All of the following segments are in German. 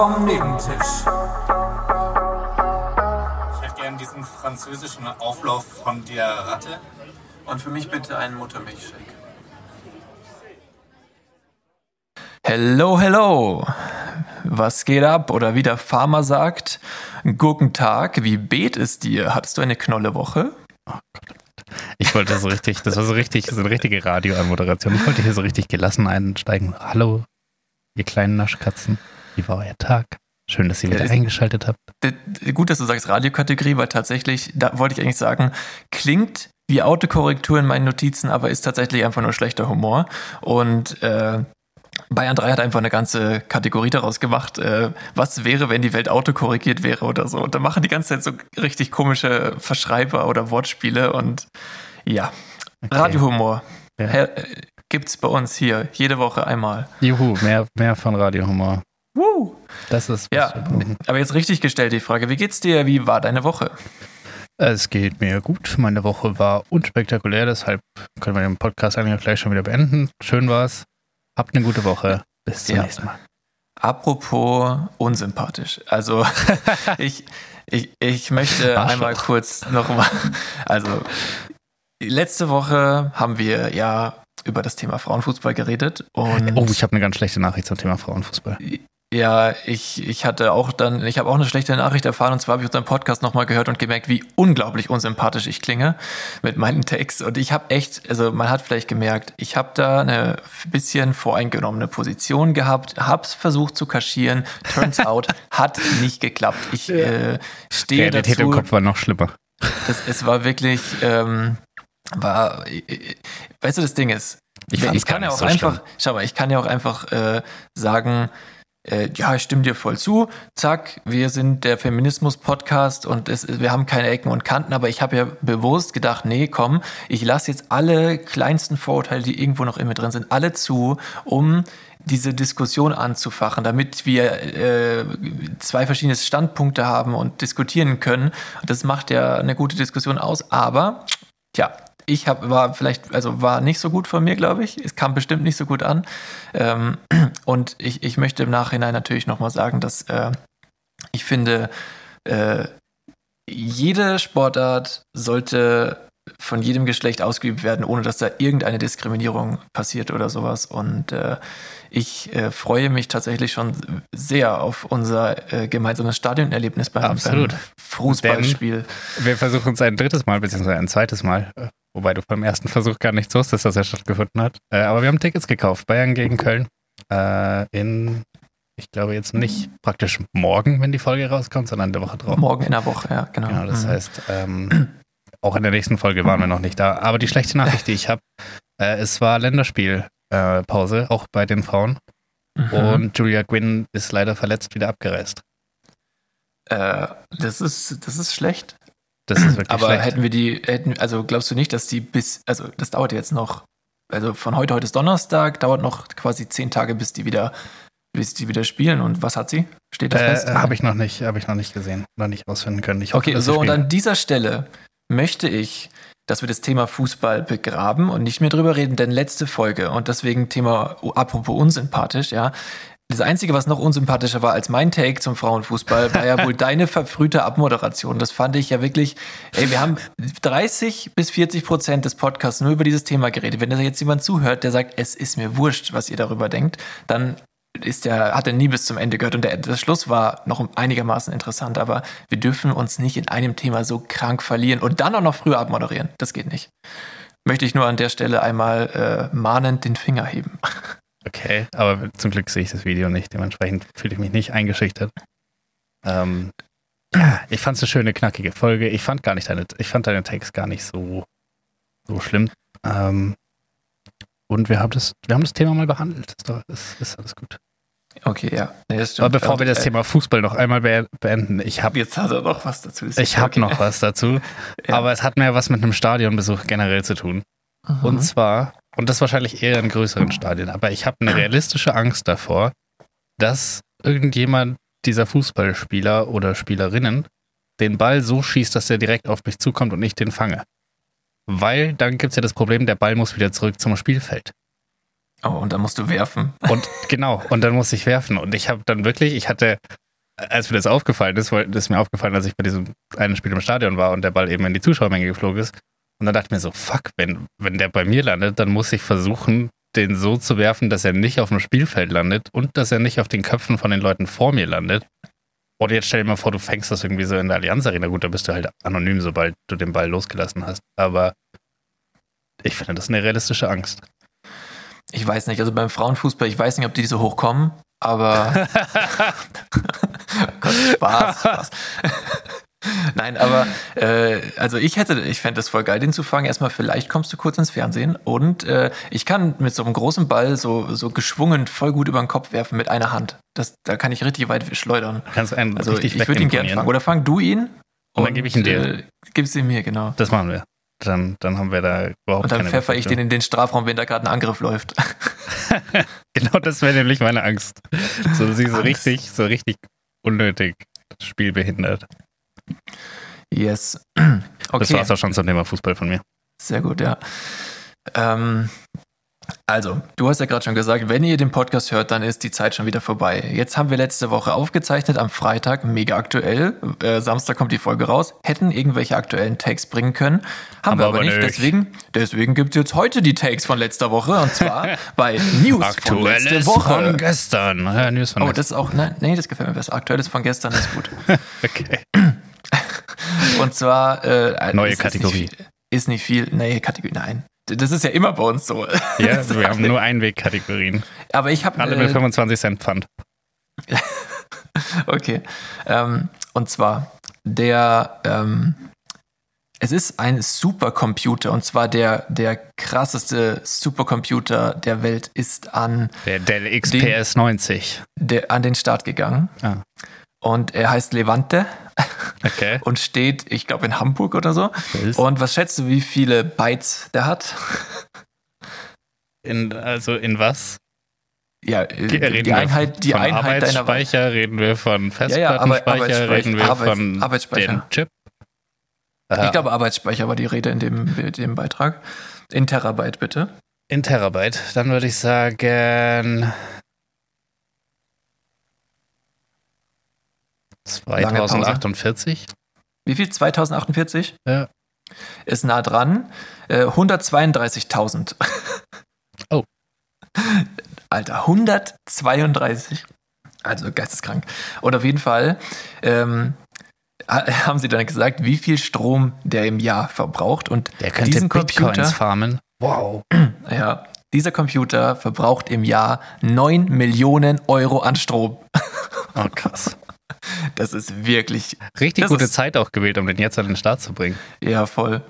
vom Nebentisch. Ich hätte gern diesen französischen Auflauf von der Ratte. Und für mich bitte einen Muttermilchshake. Hello, hello. Was geht ab? Oder wie der Farmer sagt, guten Tag, wie bet es dir? Hattest du eine knolle Woche? Oh Gott. Ich wollte so richtig, das war so richtig, so eine richtige Radioanmoderation. Ich wollte hier so richtig gelassen einsteigen. Hallo, ihr kleinen Naschkatzen. Wie war euer Tag? Schön, dass ihr wieder Ja, eingeschaltet habt. Gut, dass du sagst Radiokategorie, weil tatsächlich, da wollte ich eigentlich sagen, klingt wie Autokorrektur in meinen Notizen, aber ist tatsächlich einfach nur schlechter Humor. Und äh, Bayern 3 hat einfach eine ganze Kategorie daraus gemacht, äh, was wäre, wenn die Welt autokorrigiert wäre oder so. Und da machen die ganze Zeit so richtig komische Verschreiber oder Wortspiele und ja, Okay. Radiohumor. Ja. Äh, Gibt's bei uns hier jede Woche einmal. Juhu, mehr, mehr von Radiohumor. Woo! Das ist was Ja, aber jetzt richtig gestellt die Frage, wie geht's dir? Wie war deine Woche? Es geht mir gut. Meine Woche war unspektakulär, deshalb können wir den Podcast eigentlich auch gleich schon wieder beenden. Schön war's. Habt eine gute Woche. Bis zum Ja. nächsten Mal. Apropos unsympathisch. Also ich, ich, ich möchte Arschloch. einmal kurz nochmal. Also letzte Woche haben wir ja über das Thema Frauenfußball geredet und Oh, ich habe eine ganz schlechte Nachricht zum Thema Frauenfußball. Ja, ich, ich hatte auch dann, ich habe auch eine schlechte Nachricht erfahren und zwar habe ich unseren Podcast nochmal gehört und gemerkt, wie unglaublich unsympathisch ich klinge mit meinen Takes und ich habe echt, also man hat vielleicht gemerkt, ich habe da eine bisschen voreingenommene Position gehabt, hab's versucht zu kaschieren, turns out, hat nicht geklappt. Ich äh, stehe Realität dazu, im Kopf war noch schlimmer. das, es war wirklich, ähm, war, äh, äh, weißt du, das Ding ist, Ich ich, kann ja auch so einfach, schlimm. schau mal, ich kann ja auch einfach äh, sagen, äh, ja, ich stimme dir voll zu, zack, wir sind der Feminismus-Podcast und es, wir haben keine Ecken und Kanten, aber ich habe ja bewusst gedacht, nee, komm, ich lasse jetzt alle kleinsten Vorurteile, die irgendwo noch in mir drin sind, alle zu, um diese Diskussion anzufachen, damit wir äh, zwei verschiedene Standpunkte haben und diskutieren können. Das macht ja eine gute Diskussion aus, aber tja, ich hab, war vielleicht, also war nicht so gut von mir, glaube ich. Es kam bestimmt nicht so gut an. Ähm, und ich, ich möchte im Nachhinein natürlich nochmal sagen, dass äh, ich finde, äh, jede Sportart sollte von jedem Geschlecht ausgeübt werden, ohne dass da irgendeine Diskriminierung passiert oder sowas. Und äh, ich äh, freue mich tatsächlich schon sehr auf unser äh, gemeinsames Stadionerlebnis beim, Absolut. beim Fußballspiel. Wir versuchen es ein drittes Mal, beziehungsweise ein zweites Mal. Wobei du beim ersten Versuch gar nicht wusstest, dass er stattgefunden hat. Äh, aber wir haben Tickets gekauft. Bayern gegen Köln. Äh, in, ich glaube jetzt nicht praktisch morgen, wenn die Folge rauskommt, sondern in der Woche drauf. Morgen in der Woche, ja, genau. Genau, das Mhm. heißt, ähm, auch in der nächsten Folge waren wir noch nicht da. Aber die schlechte Nachricht, die ich habe, äh, es war Länderspielpause, äh, auch bei den Frauen. Mhm. Und Julia Gwynn ist leider verletzt wieder abgereist. Äh, das ist, das ist schlecht. Das ist wirklich Aber schlecht. hätten wir die, hätten, also glaubst du nicht, dass die bis, also das dauert jetzt noch, also von heute, heute ist Donnerstag, dauert noch quasi zehn Tage, bis die wieder, bis die wieder spielen. Und was hat sie? Steht das fest? äh, habe ich noch nicht, habe ich noch nicht gesehen, noch nicht rausfinden können. Hoffe, Okay, so und an dieser Stelle möchte ich, dass wir das Thema Fußball begraben und nicht mehr drüber reden, denn letzte Folge und deswegen Thema apropos unsympathisch, ja. Das Einzige, was noch unsympathischer war als mein Take zum Frauenfußball, war ja wohl deine verfrühte Abmoderation. Das fand ich ja wirklich, ey, wir haben 30 bis 40 Prozent des Podcasts nur über dieses Thema geredet. Wenn da jetzt jemand zuhört, der sagt, es ist mir wurscht, was ihr darüber denkt, dann ist der, hat er nie bis zum Ende gehört und der, der Schluss war noch einigermaßen interessant, aber wir dürfen uns nicht in einem Thema so krank verlieren und dann auch noch früher abmoderieren. Das geht nicht. Möchte ich nur an der Stelle einmal äh, mahnend den Finger heben. Okay, aber zum Glück sehe ich das Video nicht. Dementsprechend fühle ich mich nicht eingeschüchtert. Ähm, ja, ich fand es eine schöne, knackige Folge. Ich fand gar nicht deine, ich fand deine Takes gar nicht so, so schlimm. Ähm, und wir haben das, wir haben das Thema mal behandelt. Ist, doch, ist, ist alles gut. Okay, ja. Nee. Aber bevor wir das Äh, Thema Fußball noch einmal be beenden, ich habe Jetzt hat er noch was dazu. ich hab noch was dazu, Ja. aber es hat mehr was mit einem Stadionbesuch generell zu tun. Mhm. Und zwar, und das wahrscheinlich eher in größeren Stadien, aber ich habe eine realistische Angst davor, dass irgendjemand dieser Fußballspieler oder Spielerinnen den Ball so schießt, dass er direkt auf mich zukommt und ich den fange. Weil dann gibt es ja das Problem, der Ball muss wieder zurück zum Spielfeld. Oh, und dann musst du werfen. Und genau, und dann musste ich werfen. Und ich habe dann wirklich, ich hatte, als mir das aufgefallen ist, weil das ist mir aufgefallen, als ich bei diesem einen Spiel im Stadion war und der Ball eben in die Zuschauermenge geflogen ist. Und dann dachte ich mir so, fuck, wenn, wenn der bei mir landet, dann muss ich versuchen, den so zu werfen, dass er nicht auf dem Spielfeld landet und dass er nicht auf den Köpfen von den Leuten vor mir landet. Oder jetzt stell dir mal vor, du fängst das irgendwie so in der Allianz Arena. Gut, da bist du halt anonym, sobald du den Ball losgelassen hast. Aber ich finde, das ist eine realistische Angst. Ich weiß nicht, also beim Frauenfußball, ich weiß nicht, ob die so hochkommen, aber Gott, Spaß, Spaß. Nein, aber äh, also ich hätte, ich fände es voll geil, den zu fangen. Erstmal, vielleicht kommst du kurz ins Fernsehen und äh, ich kann mit so einem großen Ball so, so geschwungen voll gut über den Kopf werfen mit einer Hand. Das, da kann ich richtig weit schleudern. Kannst du einen Also richtig ich, ich würde ihn gerne fangen. Oder fang du ihn. Und dann gebe ich ihn dir. Äh, gibst ihn mir, genau. Das machen wir. Dann, dann haben wir da überhaupt Und dann keine pfeffer ich den in den Strafraum, wenn da gerade ein Angriff läuft. Genau das wäre nämlich meine Angst. So, dass sie so Angst. richtig, so richtig unnötig das Spiel behindert. Yes. Das Okay. war's auch schon zum Thema Fußball von mir. Sehr gut, ja. Ähm, also, du hast ja gerade schon gesagt, wenn ihr den Podcast hört, dann ist die Zeit schon wieder vorbei. Jetzt haben wir letzte Woche aufgezeichnet, am Freitag, mega aktuell. Äh, Samstag kommt die Folge raus. Hätten irgendwelche aktuellen Takes bringen können. Haben, wir aber nicht. Deswegen, deswegen gibt es jetzt heute die Takes von letzter Woche. Und zwar bei News von letzte Woche. von gestern. Ja, News von oh, das ist auch, nein, nee, das gefällt mir besser. Aktuelles von gestern ist gut. Okay. Und zwar äh, Neue ist- Kategorie. Ist nicht, ist nicht viel. Neue Kategorie, nein. Das ist ja immer bei uns so. Ja, wir haben nur Einwegkategorien. Aber ich habe Alle mit äh, 25 Cent Pfand. okay. Ähm, und zwar der ähm, es ist ein Supercomputer und zwar der der krasseste Supercomputer der Welt ist an Der Dell XPS 90. der an den Start gegangen Ah. und er heißt Levante Okay. und steht, ich glaube in Hamburg oder so. Ist- Und was schätzt du, wie viele Bytes der hat? In, also in was? Ja, Reden die wir Einheit, die von Einheit deiner Arbeitsspeicher, reden wir von Ja, ja, Festplattenspeicher, Arbeitsspeicher- reden wir Arbeits- von Arbeitsspeicher. dem Chip. Ich Äh, glaube, Arbeitsspeicher war die Rede in dem, in dem Beitrag. In Terabyte bitte. in Terabyte. Dann würde ich sagen Lange Pause. 2048. Wie viel? 2048? Ja. Ist nah dran. Äh, 132.000. Oh. Alter, 132. Also geisteskrank. Und auf jeden Fall ähm, ha- haben sie dann gesagt, wie viel Strom der im Jahr verbraucht. Und Der könnte diesen Bitcoins Computer, farmen. Wow. ja, dieser Computer verbraucht im Jahr 9 Millionen Euro an Strom. Oh, krass. Das ist wirklich Richtig gute ist- Zeit auch gewählt, um den jetzt an den Start zu bringen. Ja, voll.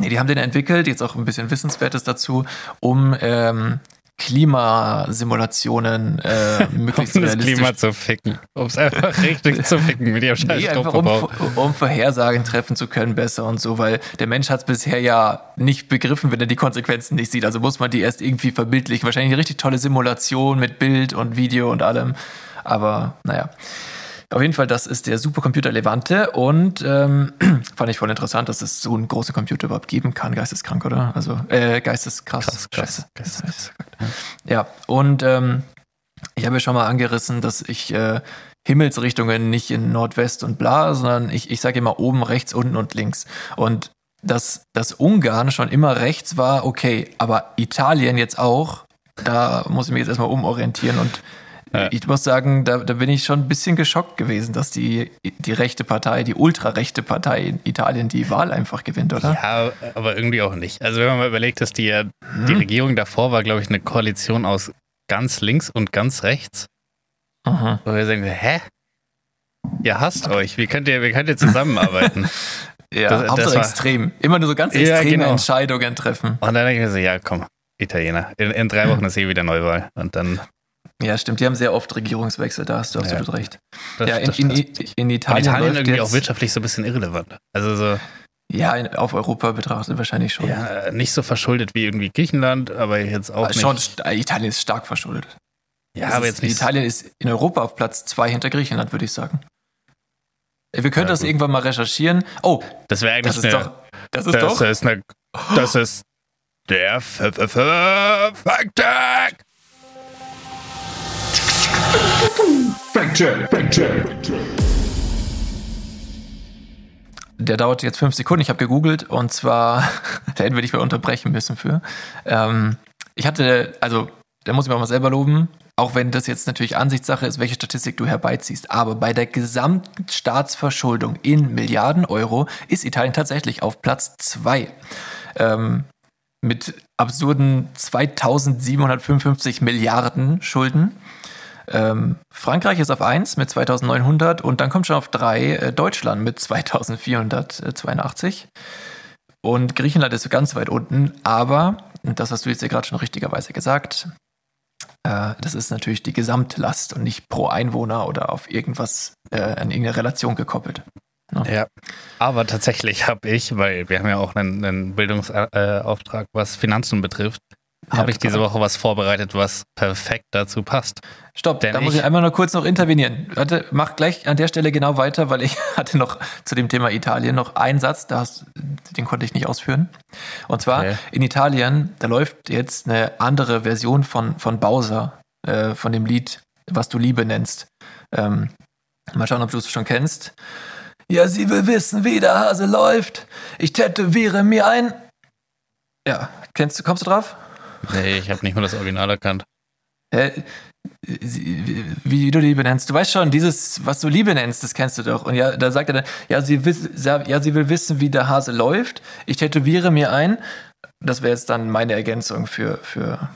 Nee, die haben den entwickelt, jetzt auch ein bisschen Wissenswertes dazu, um ähm, Klimasimulationen äh, möglichst Um das Klima zu ficken. Um es einfach richtig zu ficken mit ihrem scheiß Nee, einfach um, um Vorhersagen treffen zu können besser und so, weil der Mensch hat es bisher ja nicht begriffen, wenn er die Konsequenzen nicht sieht. Also muss man die erst irgendwie verbildlichen. Wahrscheinlich eine richtig tolle Simulation mit Bild und Video und allem. Aber naja. Auf jeden Fall, das ist der Supercomputer Levante und ähm, fand ich voll interessant, dass es so einen großen Computer überhaupt geben kann. Geisteskrank, oder? Also, äh, geisteskrass. Krass, krass. Scheiße. Krass, krass. Ja, und ähm, ich habe ja schon mal angerissen, dass ich äh, Himmelsrichtungen nicht in Nordwest und bla, sondern ich, ich sage immer oben, rechts, unten und links. Und dass das Ungarn schon immer rechts war, okay, aber Italien jetzt auch, da muss ich mich jetzt erstmal umorientieren und Ja. ich muss sagen, da, da bin ich schon ein bisschen geschockt gewesen, dass die, die rechte Partei, die ultrarechte Partei in Italien die Wahl einfach gewinnt, oder? Ja, aber irgendwie auch nicht. Also wenn man mal überlegt, dass die, ja- die Hm? Regierung davor war, glaube ich, eine Koalition aus ganz links und ganz rechts. Aha. Wo wir sagen, hä? Ihr hasst euch. Wie könnt ihr, wie könnt ihr zusammenarbeiten? Ja, Das- das war- extrem. Immer nur so ganz Ja, extreme genau. Entscheidungen treffen. Und dann denke ich mir so, ja, komm, Italiener. In, in drei Wochen ist eh wieder Neuwahl. Und dann. Ja, stimmt. Die haben sehr oft Regierungswechsel, da hast du absolut recht. Das, ja, in, das in, in, Italien, Italien läuft irgendwie jetzt, auch wirtschaftlich so ein bisschen irrelevant. Also so, Ja, in, auf Europa betrachtet wahrscheinlich schon. ja, nicht so verschuldet wie irgendwie Griechenland, aber jetzt auch Aber nicht. schon, Italien ist stark verschuldet. ja, aber ist, jetzt nicht. Italien ist in Europa auf Platz zwei hinter Griechenland, würde ich sagen. Wir können Ja, das gut. irgendwann mal recherchieren. Oh, Das wäre eigentlich das ist eine, doch. Das ist das doch. ist eine, das ist Der Der dauert jetzt fünf Sekunden. Ich habe gegoogelt und zwar, da hätten dich mal unterbrechen müssen für. Ähm, ich hatte, also, da muss ich mir auch mal selber loben, auch wenn das jetzt natürlich Ansichtssache ist, welche Statistik du herbeiziehst. Aber bei der gesamten Staatsverschuldung in Milliarden Euro ist Italien tatsächlich auf Platz zwei ähm, mit absurden 2755 Milliarden Schulden. Ähm, Frankreich ist auf 1 mit 2900 und dann kommt schon auf 3 äh, Deutschland mit 2482. Und Griechenland ist ganz weit unten, aber, und das hast du jetzt ja gerade schon richtigerweise gesagt, äh, das ist natürlich die Gesamtlast und nicht pro Einwohner oder auf irgendwas äh, an irgendeine Relation gekoppelt. Ja. ja. aber tatsächlich habe ich, weil wir haben ja auch einen, einen Bildungsauftrag, was Finanzen betrifft, ja, habe ich diese Woche was vorbereitet, was perfekt dazu passt. Stopp, Denn da muss ich einmal noch kurz noch intervenieren. Warte, mach gleich an der Stelle genau weiter, weil ich hatte noch zu dem Thema Italien noch einen Satz, hast, den konnte ich nicht ausführen. Und zwar okay. in Italien, da läuft jetzt eine andere Version von, von Bowser, äh, von dem Lied, was du Liebe nennst. Ähm, mal schauen, ob du es schon kennst. Ja, sie will wissen, wie der Hase läuft. Ich tätowiere mir ein. Ja, kennst du, kommst du drauf? Nee, ich habe nicht mal das Original erkannt. Hä? Wie, wie du Liebe nennst. Du weißt schon, dieses, was du Liebe nennst, das kennst du doch. Und ja, da sagt er dann, ja, sie, wiss, ja, sie will wissen, wie der Hase läuft. Ich tätowiere mir ein. Das wäre jetzt dann meine Ergänzung für, für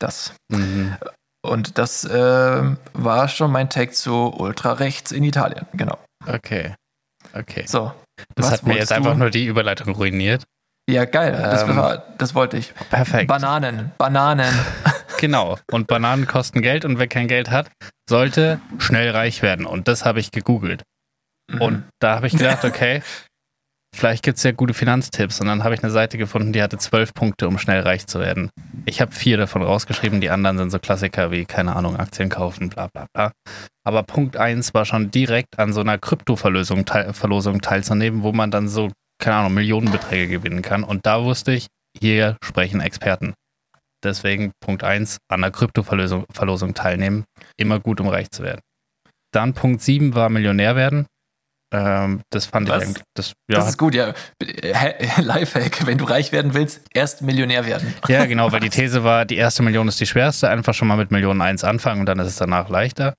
das. Mhm. Und das äh, war schon mein Take zu Ultrarechts in Italien, genau. Okay. Okay. So. Das hat mir jetzt du? einfach nur die Überleitung ruiniert. Ja, geil. Das, ähm, war, das wollte ich. Perfekt. Bananen. Bananen. genau. Und Bananen kosten Geld und wer kein Geld hat, sollte schnell reich werden. Und das habe ich gegoogelt. Mhm. Und da habe ich gedacht, okay, vielleicht gibt es ja gute Finanztipps. Und dann habe ich eine Seite gefunden, die hatte zwölf Punkte, um schnell reich zu werden. Ich habe vier davon rausgeschrieben, die anderen sind so Klassiker wie, keine Ahnung, Aktien kaufen, bla bla bla. Aber Punkt eins war schon direkt an so einer Kryptoverlosung teil, Verlosung teilzunehmen, wo man dann so, keine Ahnung, Millionenbeträge gewinnen kann. Und da wusste ich, hier sprechen Experten. Deswegen Punkt eins an der Kryptoverlosung teilnehmen. Immer gut, um reich zu werden. Dann Punkt sieben war Millionär werden. Ähm, das fand Was? ich eigentlich. Das, ja. das ist gut, ja. Lifehack, wenn du reich werden willst, erst Millionär werden. Ja, genau, weil die These war, die erste Million ist die schwerste, einfach schon mal mit Millionen eins anfangen und dann ist es danach leichter.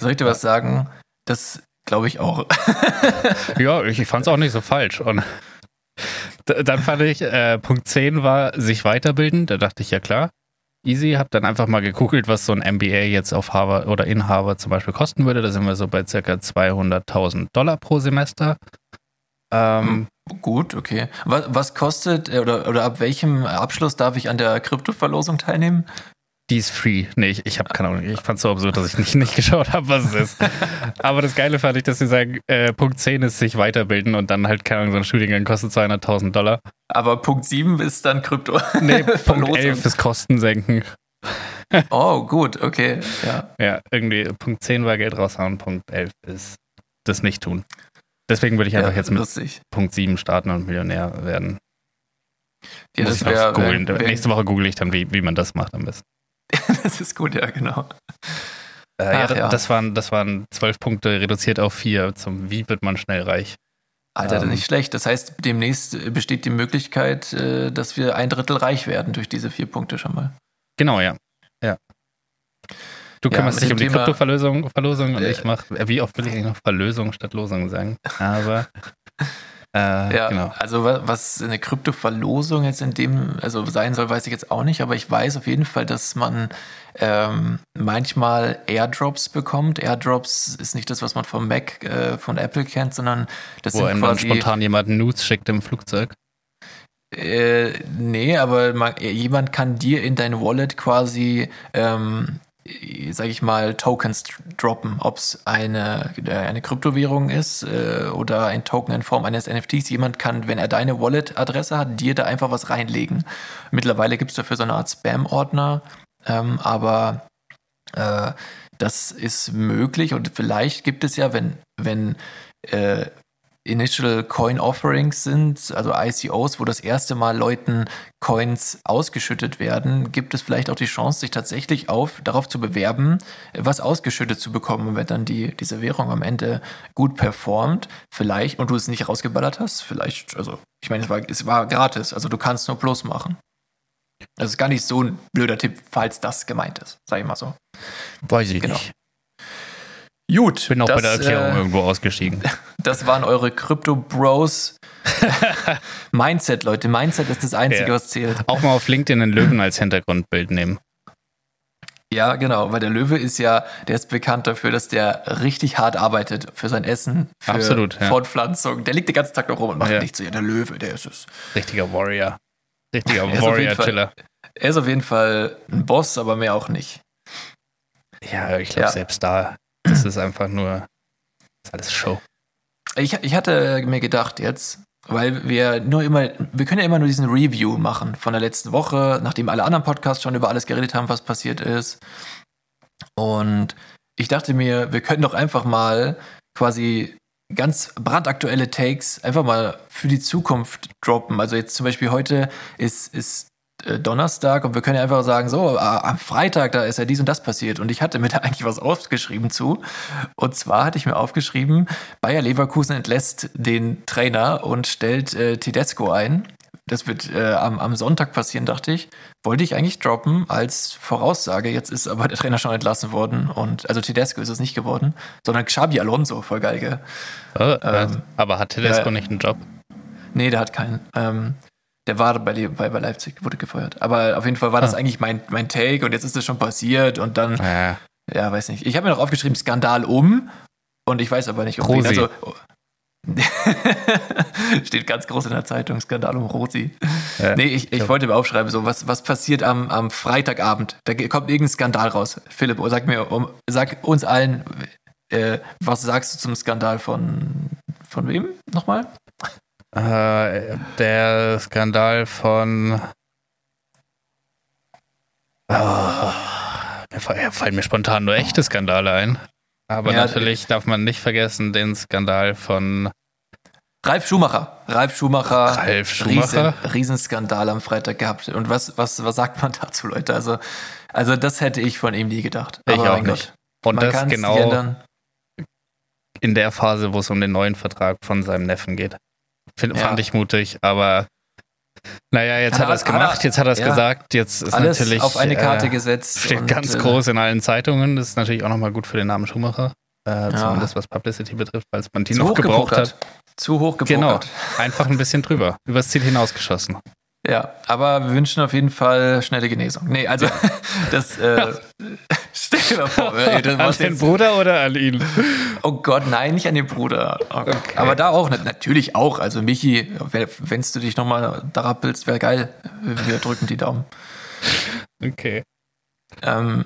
Soll ich dir was sagen? Das glaube ich auch. ja, ich, ich fand es auch nicht so falsch. Und dann fand ich, äh, Punkt 10 war sich weiterbilden. Da dachte ich, ja klar, easy. Hab dann einfach mal gegoogelt, was so ein MBA jetzt auf Harvard oder in Harvard zum Beispiel kosten würde. Da sind wir so bei circa 200.000 Dollar pro Semester. Ähm, hm, Gut, okay. Was, was kostet äh, oder, oder ab welchem Abschluss darf ich an der Kryptoverlosung teilnehmen? Die ist free. Nee, ich, ich habe keine Ahnung. Ich fand es so absurd, dass ich nicht, nicht geschaut habe, was es ist. Aber das Geile fand ich, dass sie sagen, äh, Punkt 10 ist sich weiterbilden und dann halt, keine Ahnung, so ein Studiengang kostet 200.000 Dollar. Aber Punkt 7 ist dann Krypto. Nee, Punkt 11 ist Kosten senken. oh, gut, okay. Ja. ja, irgendwie Punkt 10 war Geld raushauen, Punkt 11 ist das nicht tun. Deswegen würde ich einfach ja, jetzt mit lustig. Punkt 7 starten und Millionär werden. Ja, Muss das wär, wär, wär, Nächste Woche google ich dann, wie, wie man das macht am besten. das ist gut, ja, genau. Äh, Ach, ja, ja, Das, waren, das waren zwölf Punkte reduziert auf vier zum Wie wird man schnell reich. Alter, ähm, nicht schlecht. Das heißt, demnächst besteht die Möglichkeit, äh, dass wir ein Drittel reich werden durch diese vier Punkte schon mal. Genau, ja. ja. Du kümmerst dich um die Kryptoverlosung Verlosung und äh, ich mache, wie oft will ich eigentlich noch Verlösung statt Losung sagen? Aber äh, ja, genau. also was eine Kryptoverlosung jetzt in dem, also sein soll, weiß ich jetzt auch nicht, aber ich weiß auf jeden Fall, dass man ähm, manchmal Airdrops bekommt. Airdrops ist nicht das, was man vom Mac, äh, von Apple kennt, sondern das Wo sind quasi... spontan jemand News schickt im Flugzeug. Äh, nee, aber man, jemand kann dir in dein Wallet quasi ähm, sage ich mal, Tokens droppen, ob es eine, äh, eine Kryptowährung ist äh, oder ein Token in Form eines NFTs. Jemand kann, wenn er deine Wallet-Adresse hat, dir da einfach was reinlegen. Mittlerweile gibt es dafür so eine Art Spam-Ordner, ähm, aber äh, das ist möglich und vielleicht gibt es ja, wenn, wenn äh, Initial Coin Offerings sind, also ICOs, wo das erste Mal Leuten Coins ausgeschüttet werden, gibt es vielleicht auch die Chance, sich tatsächlich auf, darauf zu bewerben, was ausgeschüttet zu bekommen. Und wenn dann die, diese Währung am Ende gut performt, vielleicht, und du es nicht rausgeballert hast, vielleicht, also ich meine, es war, es war gratis, also du kannst nur Plus machen. Das ist gar nicht so ein blöder Tipp, falls das gemeint ist, sag ich mal so. Weiß ich Genau. nicht. Gut. Bin auch bei der das, Erklärung äh, irgendwo ausgestiegen. Das waren eure Crypto Bros. Mindset, Leute. Mindset ist das Einzige, Ja. was zählt. Auch mal auf LinkedIn einen Löwen als Hintergrundbild nehmen. Ja, genau, weil der Löwe ist ja, der ist bekannt dafür, dass der richtig hart arbeitet für sein Essen, für Absolut, ja. Fortpflanzung. Der liegt den ganzen Tag noch rum und macht Ja. nichts. Ja, der Löwe, der ist es. Richtiger Warrior. Richtiger Er Warrior-Chiller. Er ist auf jeden Fall ein Boss, aber mehr auch nicht. Ja, ich glaube, Ja. selbst da, das ist einfach nur, das ist alles Show. Ich, ich hatte mir gedacht jetzt, weil wir nur immer, wir können ja immer nur diesen Review machen von der letzten Woche, nachdem alle anderen Podcasts schon über alles geredet haben, was passiert ist. Und ich dachte mir, wir könnten doch einfach mal quasi ganz brandaktuelle Takes einfach mal für die Zukunft droppen. Also jetzt zum Beispiel heute ist, ist Donnerstag und wir können ja einfach sagen, so, ah, am Freitag, da ist ja dies und das passiert. Und ich hatte mir da eigentlich was aufgeschrieben zu. Und zwar hatte ich mir aufgeschrieben, Bayer Leverkusen entlässt den Trainer und stellt äh, Tedesco ein. Das wird äh, am, am Sonntag passieren, dachte ich. Wollte ich eigentlich droppen als Voraussage. Jetzt ist aber der Trainer schon entlassen worden. Und also Tedesco ist es nicht geworden, sondern Xabi Alonso, voll geil, gell? Äh, Ähm, aber hat Tedesco ja. nicht einen Job? Nee, der hat keinen. Ähm, der war bei, bei, bei Leipzig, wurde gefeuert. Aber auf jeden Fall war das Ah. eigentlich mein, mein Take und jetzt ist es schon passiert und dann, Ja. ja, weiß nicht. Ich habe mir noch aufgeschrieben, Skandal um und ich weiß aber nicht, um wen. Rosi. Also, Steht ganz groß in der Zeitung, Skandal um Rosi. Ja. Nee, ich, ich wollte mir aufschreiben, so, was, was passiert am, am Freitagabend? Da kommt irgendein Skandal raus. Philipp, sag mir, um, sag uns allen, äh, was sagst du zum Skandal von, von wem nochmal? Äh, der Skandal von. Oh, mir fallen mir spontan nur echte Skandale ein. Aber Ja, natürlich darf man nicht vergessen den Skandal von Ralf Schumacher. Ralf Schumacher. Ralf Schumacher? Riesen, Riesenskandal am Freitag gehabt. Und was, was, was sagt man dazu, Leute? Also, also das hätte ich von ihm nie gedacht. Ich Aber auch nicht. Gott, Und das genau in der Phase, wo es um den neuen Vertrag von seinem Neffen geht. Find, Ja. Fand ich mutig, aber naja, jetzt Hat er- es gemacht, jetzt hat er es ja. gesagt, jetzt ist Alles natürlich. auf eine Karte äh, gesetzt. Steht ganz äh, groß in allen Zeitungen. Das ist natürlich auch nochmal gut für den Namen Schumacher. Äh, Zumindest was Publicity betrifft, falls man die Zu noch gebraucht hat. Zu hoch Genau. gepokert. Einfach ein bisschen drüber. Übers Ziel hinausgeschossen. Ja, aber wir wünschen auf jeden Fall schnelle Genesung. Nee, also das äh, stell dir mal vor, ey, das An den jetzt, Bruder oder an ihn? Oh Gott, nein, nicht an den Bruder. Oh Gott. Aber da auch, natürlich auch. Also Michi, wenn du dich nochmal da rappelst, wäre geil. Wir drücken die Daumen. Okay. Ähm,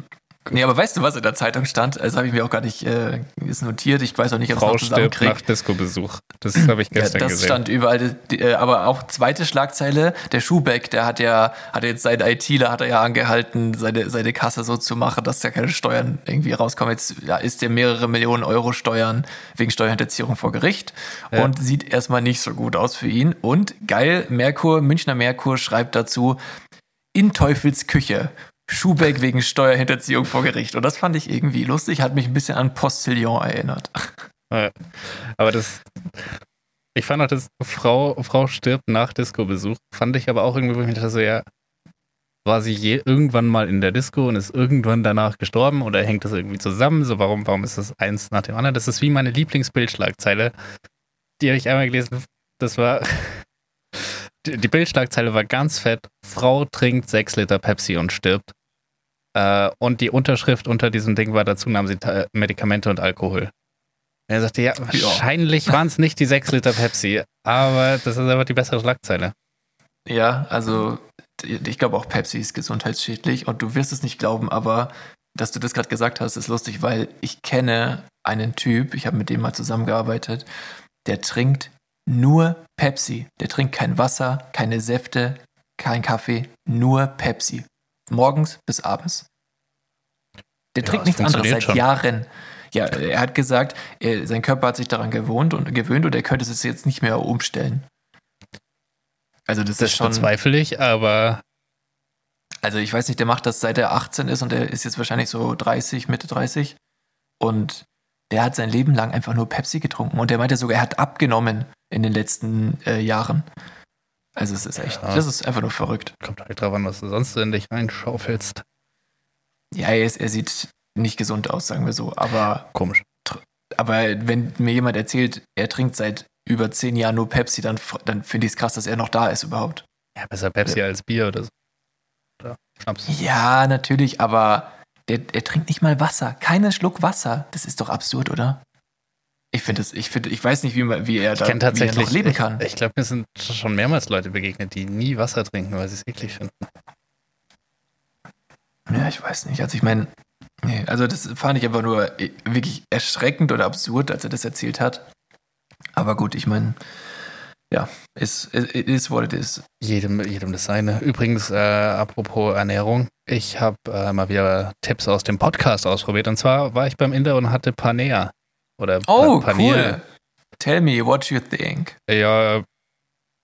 nee, aber weißt du, was in der Zeitung stand? Also habe ich mir auch gar nicht äh, ist notiert. Ich weiß auch nicht, ob ich Frau es noch stirbt nach Disco-Besuch. Das habe ich Ja, gestern das gesehen. stand überall. Die, äh, aber auch zweite Schlagzeile, der Schubeck, der hat ja, hat jetzt seinen ITler, hat er ja angehalten, seine, seine Kasse so zu machen, dass da keine Steuern irgendwie rauskommen. Jetzt ja, ist der mehrere Millionen Euro Steuern wegen Steuerhinterziehung vor Gericht Ja. und sieht erstmal nicht so gut aus für ihn. Und geil, Merkur, Münchner Merkur schreibt dazu, in Teufels Küche. Schubeck wegen Steuerhinterziehung vor Gericht. Und das fand ich irgendwie lustig, hat mich ein bisschen an Postillon erinnert. Aber das. Ich fand auch, dass Frau, Frau stirbt nach Disco-Besuch. Fand ich aber auch irgendwie, wo ich mir dachte, so, ja, war sie je irgendwann mal in der Disco und ist irgendwann danach gestorben oder hängt das irgendwie zusammen? So, warum, warum ist das eins nach dem anderen? Das ist wie meine Lieblingsbildschlagzeile. Die habe ich einmal gelesen. Das war. Die Bildschlagzeile war ganz fett. Frau trinkt sechs Liter Pepsi und stirbt. Äh, und die Unterschrift unter diesem Ding war, dazu nahm sie Medikamente und Alkohol. Er sagte, ja, wahrscheinlich waren es nicht die sechs Liter Pepsi, aber das ist einfach die bessere Schlagzeile. Ja, also ich glaube auch Pepsi ist gesundheitsschädlich und du wirst es nicht glauben, aber dass du das gerade gesagt hast, ist lustig, weil ich kenne einen Typ, ich habe mit dem mal zusammengearbeitet, der trinkt nur Pepsi. Der trinkt kein Wasser, keine Säfte, kein Kaffee, nur Pepsi. Morgens bis abends. Der trinkt nichts anderes seit schon. Jahren. Ja, er hat gesagt, er, sein Körper hat sich daran gewohnt und gewöhnt und er könnte es jetzt nicht mehr umstellen. Also das, Das ist schon. bezweifle ich, aber Also ich weiß nicht, der macht das seit er 18 ist und er ist jetzt wahrscheinlich so 30, Mitte 30. Und der hat sein Leben lang einfach nur Pepsi getrunken. Und der meinte sogar, er hat abgenommen in den letzten äh, Jahren. Also es ist echt, Ja. das ist einfach nur verrückt. kommt halt drauf an, was du sonst in dich reinschaufelst. Ja, er, ist, er sieht nicht gesund aus, sagen wir so. Aber, Komisch. aber wenn mir jemand erzählt, er trinkt seit über zehn Jahren nur Pepsi, dann, dann finde ich es krass, dass er noch da ist überhaupt. Ja, besser Pepsi als Bier oder so. Oder Schnaps. Ja, natürlich, aber der, er trinkt nicht mal Wasser. Keinen Schluck Wasser. Das ist doch absurd, oder? Ich finde es, ich finde, ich weiß nicht, wie, man, wie er Ich da kenne wie er tatsächlich, noch leben ich, kann. ich glaube, mir sind schon mehrmals Leute begegnet, die nie Wasser trinken, weil sie es eklig finden. Ja, ich weiß nicht. Also ich meine, nee, also das fand ich einfach nur äh, wirklich erschreckend oder absurd, als er das erzählt hat. Aber gut, ich meine, ja, es ist, ist what it is. Jedem, jedem das seine. Übrigens, äh, apropos Ernährung, ich habe äh, mal wieder Tipps aus dem Podcast ausprobiert. Und zwar war ich beim Inder und hatte Panea. Oder Pa- Oh, Panier. cool. Tell me what you think. Ja,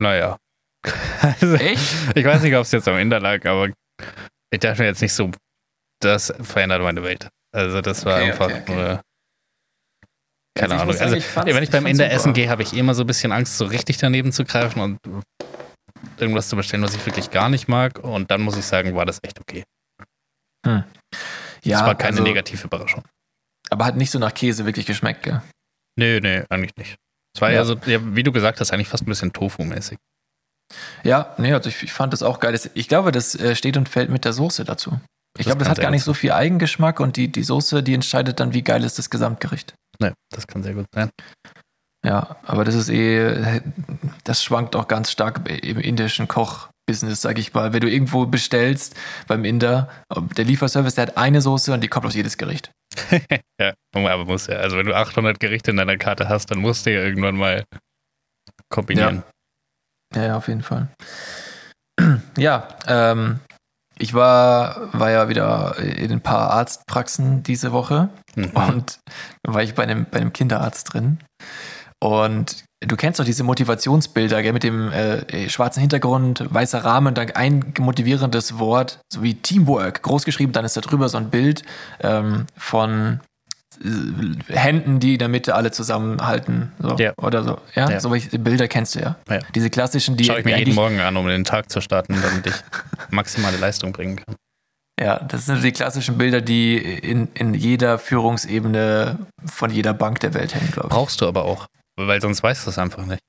naja. also, Echt? ich weiß nicht, ob es jetzt am Inder lag, aber ich dachte mir jetzt nicht so, das verändert meine Welt. Also das war Okay, einfach okay, okay. nur. Keine Also Ahnung. sagen, also ich wenn ich beim super. essen gehe, habe ich immer so ein bisschen Angst, so richtig daneben zu greifen und irgendwas zu bestellen, was ich wirklich gar nicht mag. Und dann muss ich sagen, war das echt okay. Ja, das war keine also, negative Überraschung. Aber hat nicht so nach Käse wirklich geschmeckt, gell? Nee, nee, eigentlich nicht. Es war Ja. so, ja, wie du gesagt hast, eigentlich fast ein bisschen Tofu-mäßig. Ja, nee, also ich, ich fand das auch geil. Ich glaube, das äh, steht und fällt mit der Soße dazu. Ich glaube, das hat gar nicht so viel Eigengeschmack und die, die Soße, die entscheidet dann, wie geil ist das Gesamtgericht. Nee, das kann sehr gut sein. Ja, aber das ist eh, das schwankt auch ganz stark im indischen Kochbusiness, sag ich mal. Wenn du irgendwo bestellst beim Inder, der Lieferservice, der hat eine Soße und die kommt aus jedes Gericht. Ja, aber muss ja. Also wenn du 800 Gerichte in deiner Karte hast, dann musst du ja irgendwann mal kombinieren. Ja, ja, auf jeden Fall. Ja, ähm, ich war, war ja wieder in ein paar Arztpraxen diese Woche Mhm. und war ich bei einem, bei einem Kinderarzt drin. Und du kennst doch diese Motivationsbilder, gell, mit dem äh, schwarzen Hintergrund, weißer Rahmen, dann ein motivierendes Wort, so wie Teamwork, groß geschrieben, dann ist da drüber so ein Bild ähm, von äh, Händen, die in der Mitte alle zusammenhalten. So, Ja. Oder so. Ja, Ja. so welche Bilder kennst du ja. Ja. Diese klassischen, die Schaue ich mir jeden Morgen an, um den Tag zu starten, damit ich maximale Leistung bringen kann. Ja, das sind die klassischen Bilder, die in, in jeder Führungsebene von jeder Bank der Welt hängen, glaube ich. Brauchst du aber auch, weil sonst weißt du es einfach nicht.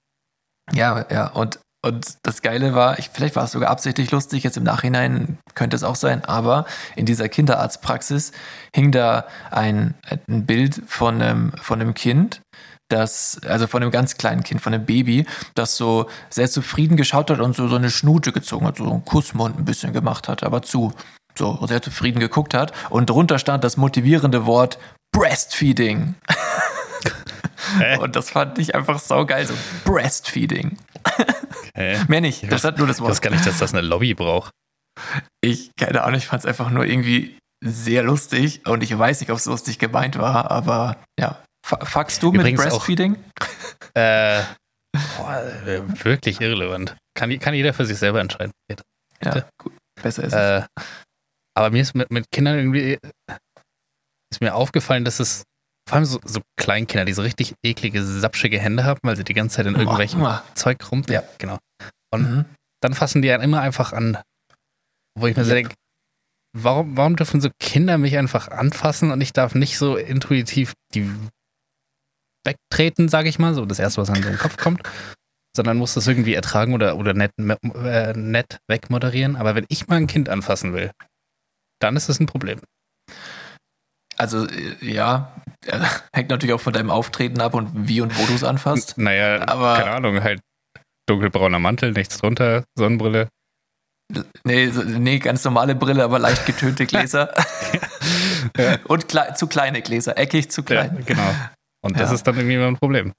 Ja, ja, und, und das Geile war, ich, vielleicht war es sogar absichtlich lustig, jetzt im Nachhinein könnte es auch sein, aber in dieser Kinderarztpraxis hing da ein, ein Bild von einem, von einem Kind, das, also von einem ganz kleinen Kind, von einem Baby, das so sehr zufrieden geschaut hat und so, so eine Schnute gezogen hat, so einen Kussmund ein bisschen gemacht hat, aber zu, so sehr zufrieden geguckt hat. Und drunter stand das motivierende Wort Breastfeeding. Hä? Und das fand ich einfach saugeil, so Breastfeeding. Hä? Mehr nicht, das hat nur das Ich weiß Wort. gar nicht, dass das eine Lobby braucht. Ich, keine Ahnung, ich fand es einfach nur irgendwie sehr lustig und ich weiß nicht, ob es lustig gemeint war, aber ja. Fuckst du mit Übrigens auch- Breastfeeding? Äh, boah, äh, wirklich irrelevant. Kann, kann jeder für sich selber entscheiden. Ja, gut. Besser ist es. Äh, aber mir ist mit, mit Kindern irgendwie ist mir aufgefallen, dass es vor allem so, so Kleinkinder, die so richtig eklige, sapschige Hände haben, weil sie die ganze Zeit in irgendwelchem Mua. Zeug rum. Ja. genau. Und Mhm. dann fassen die einen immer einfach an. Wo ich mir so Yep. denke, warum, warum dürfen so Kinder mich einfach anfassen und ich darf nicht so intuitiv die wegtreten, sage ich mal, so das erste, was an den Kopf kommt, sondern muss das irgendwie ertragen oder, oder nett, äh, nett wegmoderieren. Aber wenn ich mal ein Kind anfassen will, dann ist das ein Problem. Also, äh, ja, hängt natürlich auch von deinem Auftreten ab und wie und wo du es anfasst. Naja, Aber- keine Ahnung, halt dunkelbrauner Mantel, nichts drunter, Sonnenbrille. Nee, nee, ganz normale Brille, aber leicht getönte Gläser. Und klei- zu kleine Gläser, eckig zu Ja, klein. genau. Und das Ja. ist dann irgendwie immer ein Problem.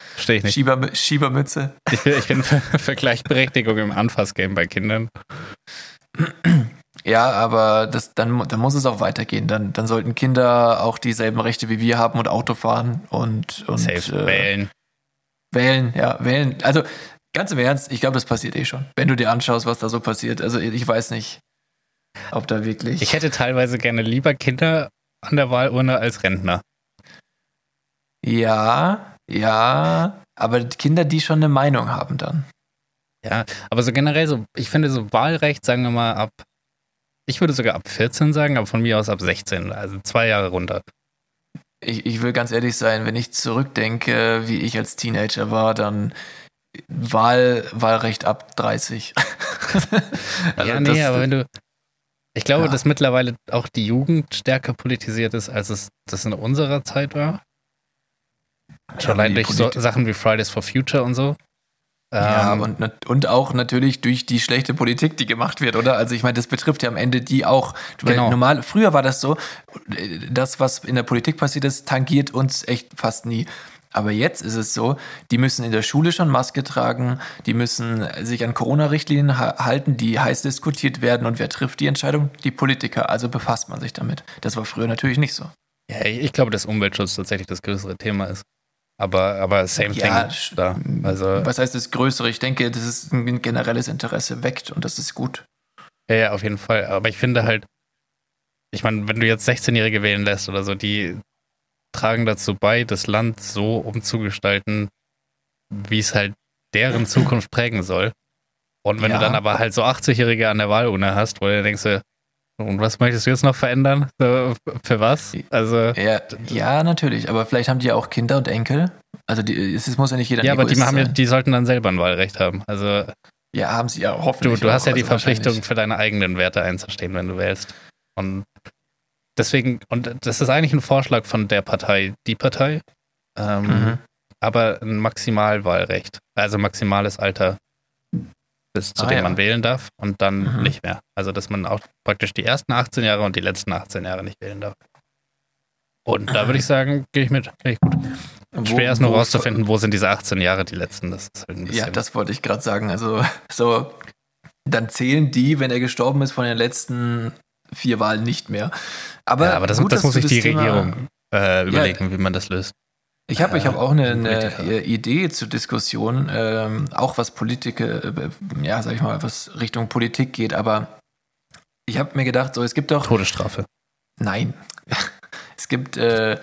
Verstehe ich nicht. Schiebermü Schiebermütze. Ich bin, ich für, für Gleichberechtigung im Anfassgame bei Kindern. Ja, aber das, dann, dann muss es auch weitergehen. Dann, dann sollten Kinder auch dieselben Rechte wie wir haben und Auto fahren und, und Safe äh, wählen. wählen, ja, wählen. Also ganz im Ernst, ich glaube, das passiert eh schon. Wenn du dir anschaust, was da so passiert. Also ich weiß nicht, ob da wirklich. Ich hätte teilweise gerne lieber Kinder an der Wahlurne als Rentner. ja, ja, aber Kinder, die schon eine Meinung haben dann. Ja, aber so generell so, ich finde so Wahlrecht, sagen wir mal ab, ich würde sogar ab 14 sagen, aber von mir aus ab 16, also zwei Jahre runter. Ich, ich will ganz ehrlich sein, wenn ich zurückdenke, wie ich als Teenager war, dann Wahl, Wahlrecht ab 30. Also ja, nee, das- aber wenn du, ich glaube, Ja. dass mittlerweile auch die Jugend stärker politisiert ist, als es das in unserer Zeit war. Schon allein durch so Sachen wie Fridays for Future und so. Ja, Ähm, und, und auch natürlich durch die schlechte Politik, die gemacht wird, oder? Also ich meine, das betrifft ja am Ende die auch. Genau. normal, früher war das so, das, was in der Politik passiert ist, tangiert uns echt fast nie. Aber jetzt ist es so, die müssen in der Schule schon Maske tragen, die müssen sich an Corona-Richtlinien ha halten, die heiß diskutiert werden. Und wer trifft die Entscheidung? Die Politiker. Also befasst man sich damit. Das war früher natürlich nicht so. ja, ich glaube, dass Umweltschutz tatsächlich das größere Thema ist. Aber, aber same Ja, thing da. Also, Was heißt das Größere? Ich denke, dass es ein generelles Interesse weckt und das ist gut. ja, ja, auf jeden Fall. Aber ich finde halt, ich meine, wenn du jetzt 16-Jährige wählen lässt oder so, die tragen dazu bei, das Land so umzugestalten, wie es halt deren Zukunft prägen soll. Und wenn Ja. du dann aber halt so 80-Jährige an der Wahlurne hast, wo du denkst, und was möchtest du jetzt noch verändern? Für was? Also, Ja, ja, natürlich. Aber vielleicht haben die ja auch Kinder und Enkel. Also die, es muss ja nicht jeder ja, aber die, haben ja, die sollten dann selber ein Wahlrecht haben. Also Ja, haben sie ja du, hoffentlich. du hast auch, ja die also Verpflichtung, für deine eigenen Werte einzustehen, wenn du wählst. Und deswegen, und das ist eigentlich ein Vorschlag von der Partei, die Partei, ähm, Mhm. aber ein Maximalwahlrecht, also maximales Alter, bis zu Ah, dem ja. man wählen darf und dann Mhm. nicht mehr. Also dass man auch praktisch die ersten 18 Jahre und die letzten 18 Jahre nicht wählen darf. Und da würde ich sagen, gehe ich mit. Ich gut. Schwer ist nur rauszufinden, wo sind diese 18 Jahre die letzten. Das ist halt ein bisschen. Ja, das wollte ich gerade sagen. Also so, dann zählen die, wenn er gestorben ist, von den letzten vier Wahlen nicht mehr. Aber, ja, aber das, gut, das muss sich die Thema- Regierung äh, überlegen, wie man das löst. Ich habe ich hab auch eine, eine äh, Idee zur Diskussion, ähm, auch was Politiker, äh, ja, sag ich mal, was Richtung Politik geht, aber ich habe mir gedacht, so, es gibt doch, Todesstrafe. nein, es gibt, äh,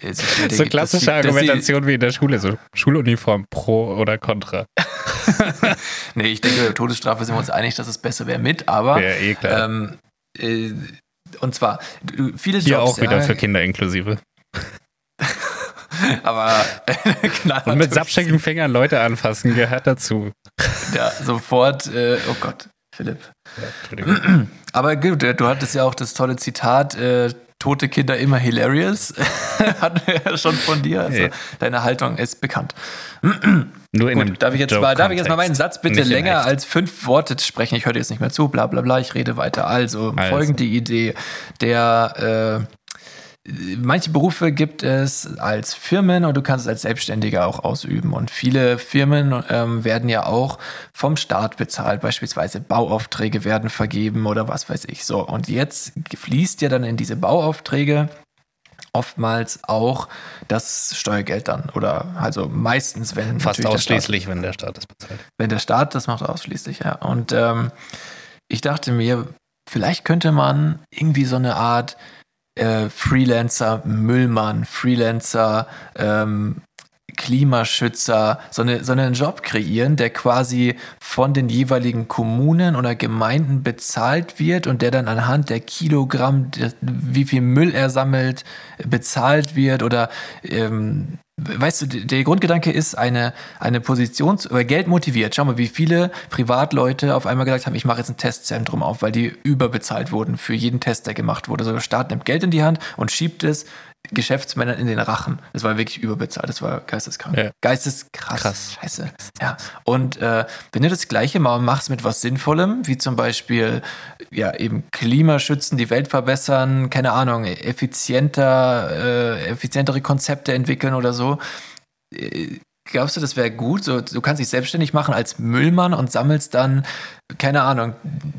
es- So dass klassische dass die- Argumentation wie in der Schule, so Schuluniform pro oder contra. Nee, ich denke, Todesstrafe sind wir uns einig, dass es besser wäre mit, aber Ja, eh klar. ähm, äh, und zwar, viele Hier Jobs, auch wieder ja, für Kinder inklusive. aber knallhart Und mit sapschigen Fingern Leute anfassen gehört dazu. Ja, sofort, äh, oh Gott, Philipp. Ja, Entschuldigung. Aber gut, äh, du hattest ja auch das tolle Zitat, äh, tote Kinder immer hilarious. Hatten wir ja schon von dir. Also Ja. deine Haltung ist bekannt. Nur in Gut, darf ich, jetzt mal, darf ich jetzt mal meinen Satz bitte länger echt. als fünf Worte sprechen? Ich höre dir jetzt nicht mehr zu, bla bla bla, ich rede weiter. Also, Also. folgende Idee. Der äh, manche Berufe gibt es als Firmen und du kannst es als Selbstständiger auch ausüben. Und viele Firmen ähm, werden ja auch vom Staat bezahlt, beispielsweise Bauaufträge werden vergeben oder was weiß ich. So, und jetzt fließt ja dann in diese Bauaufträge oftmals auch das Steuergeld dann. Oder also meistens, wenn Fast der Staat- ausschließlich, wenn der Staat das bezahlt. wenn der Staat das macht, ausschließlich, ja. Und ähm, ich dachte mir, vielleicht könnte man irgendwie so eine Art äh, Freelancer Müllmann, Freelancer ähm, Klimaschützer, so, eine, so einen Job kreieren, der quasi von den jeweiligen Kommunen oder Gemeinden bezahlt wird und der dann anhand der Kilogramm, wie viel Müll er sammelt, bezahlt wird oder ähm, Weißt du, der Grundgedanke ist eine, eine Position, oder Geld motiviert. Schau mal, wie viele Privatleute auf einmal gesagt haben, ich mache jetzt ein Testzentrum auf, weil die überbezahlt wurden für jeden Test, der gemacht wurde. Also der Staat nimmt Geld in die Hand und schiebt es Geschäftsmännern in den Rachen. Das war wirklich überbezahlt, das war geisteskrank. Ja. Geisteskrass. Krass. Scheiße. Ja. Und äh, wenn du das Gleiche mal machst mit was Sinnvollem, wie zum Beispiel ja eben Klima schützen, die Welt verbessern, keine Ahnung, effizienter, äh, effizientere Konzepte entwickeln oder so, äh, glaubst du, das wäre gut? So, du kannst dich selbstständig machen als Müllmann und sammelst dann, keine Ahnung,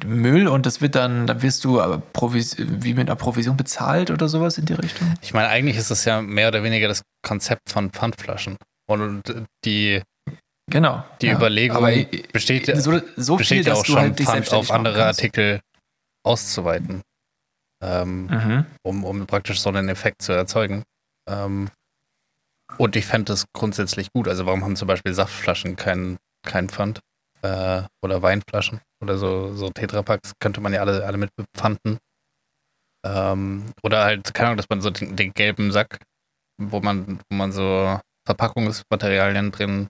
Müll und das wird dann, dann wirst du Provis wie mit einer Provision bezahlt oder sowas in die Richtung? Ich meine, eigentlich ist es ja mehr oder weniger das Konzept von Pfandflaschen. Und die, Genau. die ja. Überlegung Aber besteht, ja- so, so besteht viel, auch du schon, halt Pfand auf andere. Artikel auszuweiten. Ähm, Mhm. um, um praktisch so einen Effekt zu erzeugen. Ähm, und ich fände das grundsätzlich gut. Also warum haben zum Beispiel Saftflaschen keinen kein Pfand? Äh, oder Weinflaschen oder so, so Tetrapacks könnte man ja alle, alle mit bepfanden. Ähm, oder halt, keine Ahnung, dass man so den, den gelben Sack, wo man, wo man so Verpackungsmaterialien drin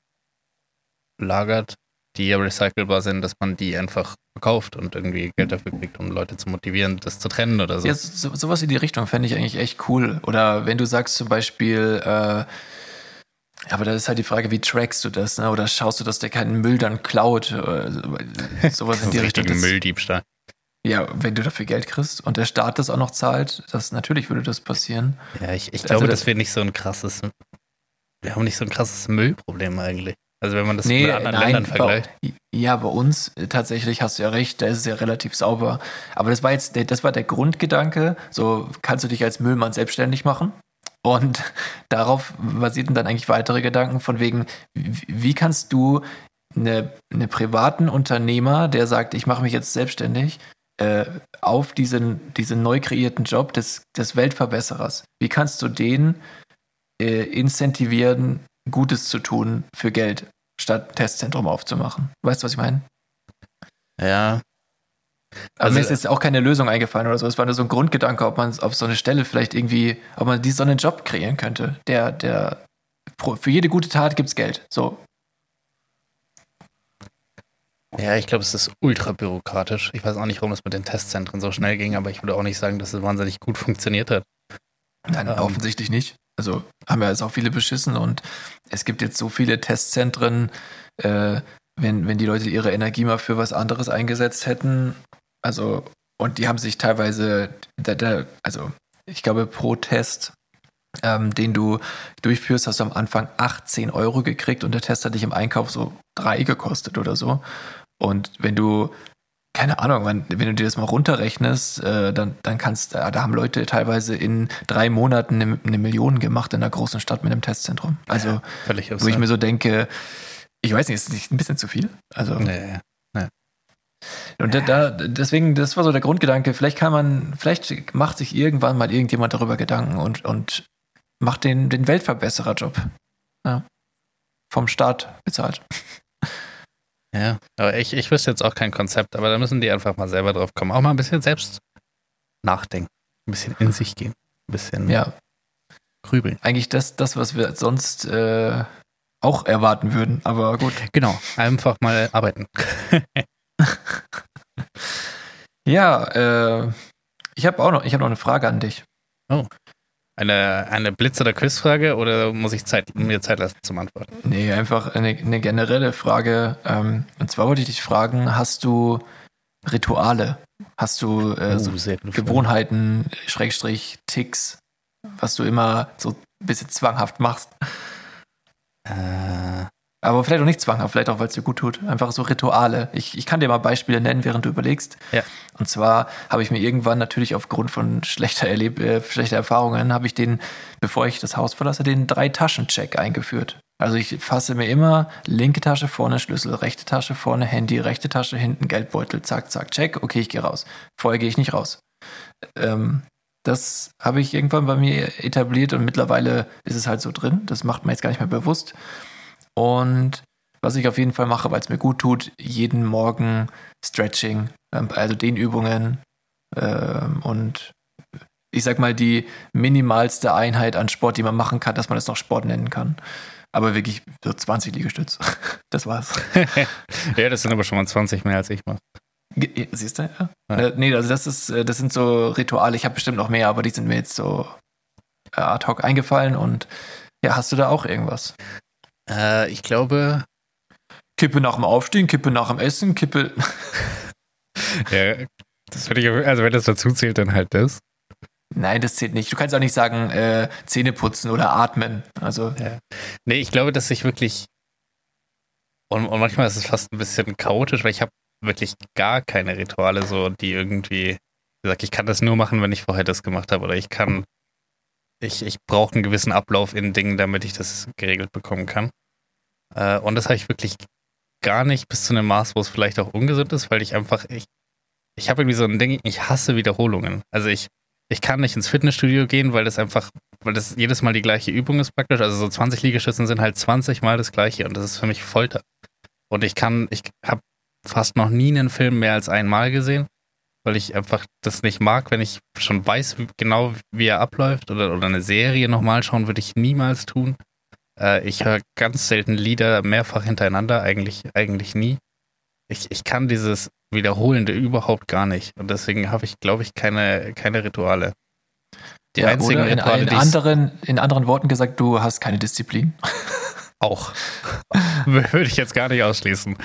lagert, die ja recycelbar sind, dass man die einfach verkauft und irgendwie Geld dafür kriegt, um Leute zu motivieren, das zu trennen oder so. Ja, so, sowas in die Richtung fände ich eigentlich echt cool. Oder wenn du sagst zum Beispiel, äh, aber da ist halt die Frage, wie trackst du das, ne? Oder schaust du, dass der keinen Müll dann klaut? So- sowas in die Richtung. Das- Mülldiebstahl. Ja, wenn du dafür Geld kriegst und der Staat das auch noch zahlt, das natürlich würde das passieren. Ja, ich, ich Also glaube, das- dass wir nicht so ein krasses, wir haben nicht so ein krasses Müllproblem eigentlich. Also wenn man das nee, mit anderen nein, Ländern bei, vergleicht. ja, bei uns äh, tatsächlich hast du ja recht, da ist es ja relativ sauber. Aber das war jetzt, der, das war der Grundgedanke. So kannst du dich als Müllmann selbstständig machen. Und darauf basierten dann eigentlich weitere Gedanken von wegen, wie, kannst du eine, eine privaten Unternehmer, der sagt, ich mache mich jetzt selbstständig, äh, auf diesen, diesen neu kreierten Job des, des Weltverbesserers, wie kannst du den äh, incentivieren, Gutes zu tun für Geld, statt ein Testzentrum aufzumachen? Weißt du, was ich meine? Ja, Aber Also- mir ist jetzt auch keine Lösung eingefallen oder so. Es war nur so ein Grundgedanke, ob man, ob so eine Stelle vielleicht irgendwie, ob man die so einen Job kreieren könnte, der, der für jede gute Tat gibt's Geld. So. ja, ich glaube, es ist ultra bürokratisch. Ich weiß auch nicht, warum das mit den Testzentren so schnell ging, aber ich würde auch nicht sagen, dass es wahnsinnig gut funktioniert hat. Nein, Ähm. offensichtlich nicht. Also haben ja jetzt auch viele beschissen und es gibt jetzt so viele Testzentren, äh, wenn, wenn die Leute ihre Energie mal für was anderes eingesetzt hätten. Also, und die haben sich teilweise, also ich glaube, pro Test, ähm, den du durchführst, hast du am Anfang 18 Euro gekriegt und der Test hat dich im Einkauf so drei gekostet oder so. Und wenn du keine Ahnung, wenn, wenn du dir das mal runterrechnest, äh, dann, dann kannst äh, da haben Leute teilweise in drei Monaten eine, eine Million gemacht in einer großen Stadt mit einem Testzentrum. Also, Völlig wo ich mir so denke, ich weiß nicht, ist das nicht ein bisschen zu viel? Also, nee. und da, da, deswegen, das war so der Grundgedanke, vielleicht kann man, vielleicht macht sich irgendwann mal irgendjemand darüber Gedanken und, und macht den, den Weltverbessererjob. Ja. Vom Staat bezahlt. Ja, aber ich, ich wüsste jetzt auch kein Konzept, aber da müssen die einfach mal selber drauf kommen. Auch mal ein bisschen selbst nachdenken, ein bisschen in sich gehen, ein bisschen Ja, grübeln. eigentlich das, das was wir sonst äh, auch erwarten würden, aber gut. Genau, einfach mal arbeiten. Ja, äh, ich habe auch noch, ich habe noch eine Frage an dich. Eine, eine Blitz- oder Quizfrage oder muss ich Zeit, mir Zeit lassen zum Antworten? Nee, einfach eine, eine generelle Frage. Ähm, und zwar wollte ich dich fragen, hast du Rituale? Hast du äh, so Oh, Frage. Gewohnheiten, Schrägstrich, Ticks, was du immer so ein bisschen zwanghaft machst? Äh, Aber vielleicht auch nicht zwanghaft, vielleicht auch, weil es dir gut tut. Einfach so Rituale. Ich, ich kann dir mal Beispiele nennen, während du überlegst. Ja. Und zwar habe ich mir irgendwann natürlich aufgrund von schlechter, Erleb äh, schlechter Erfahrungen, habe ich den, bevor ich das Haus verlasse, den Drei-Taschen-Check eingeführt. Also ich fasse mir immer linke Tasche vorne Schlüssel, rechte Tasche vorne Handy, rechte Tasche hinten Geldbeutel, zack, zack, check, okay, ich gehe raus. Vorher gehe ich nicht raus. Ähm, das habe ich irgendwann bei mir etabliert und mittlerweile ist es halt so drin. Das macht man jetzt gar nicht mehr bewusst. Und was ich auf jeden Fall mache, weil es mir gut tut, jeden Morgen Stretching, ähm, also Dehnübungen ähm, und ich sag mal die minimalste Einheit an Sport, die man machen kann, dass man das noch Sport nennen kann. Aber wirklich so 20 Liegestütz. Das war's. ja, das sind aber schon mal 20 mehr als ich mache. Siehst du? Ja. Ja. Äh, nee, also das ist, äh, das sind so Rituale. Ich habe bestimmt noch mehr, aber die sind mir jetzt so äh, ad hoc eingefallen. Und ja, hast du da auch irgendwas? Äh, ich glaube, Kippe nach dem Aufstehen, Kippe nach dem Essen, Kippe. ja, das würde ich, also wenn das dazu zählt, dann halt das. Nein, das zählt nicht. Du kannst auch nicht sagen, äh, Zähne putzen oder atmen. Also. Ja. Nee, ich glaube, dass ich wirklich. Und, und manchmal ist es fast ein bisschen chaotisch, weil ich habe wirklich gar keine Rituale, so die irgendwie. Wie gesagt, ich kann das nur machen, wenn ich vorher das gemacht habe. Oder ich kann. Ich, ich brauche einen gewissen Ablauf in Dingen, damit ich das geregelt bekommen kann. Äh, und das habe ich wirklich gar nicht bis zu einem Maß, wo es vielleicht auch ungesund ist, weil ich einfach. Ich, ich habe irgendwie so ein Ding, ich hasse Wiederholungen. Also ich ich kann nicht ins Fitnessstudio gehen, weil das einfach, weil das jedes Mal die gleiche Übung ist praktisch. Also so 20 Liegestützen sind halt 20 Mal das gleiche und das ist für mich Folter. Und ich kann, ich habe fast noch nie einen Film mehr als einmal gesehen, weil ich einfach das nicht mag, wenn ich schon weiß genau, wie er abläuft oder, oder eine Serie nochmal schauen, würde ich niemals tun. Äh, ich höre ganz selten Lieder mehrfach hintereinander, eigentlich, eigentlich nie. Ich, ich kann dieses Wiederholende überhaupt gar nicht. Und deswegen habe ich, glaube ich, keine, keine Rituale. Die ja, einzigen in, Rituale, in, anderen, in anderen Worten gesagt, du hast keine Disziplin. Auch. Würde ich jetzt gar nicht ausschließen.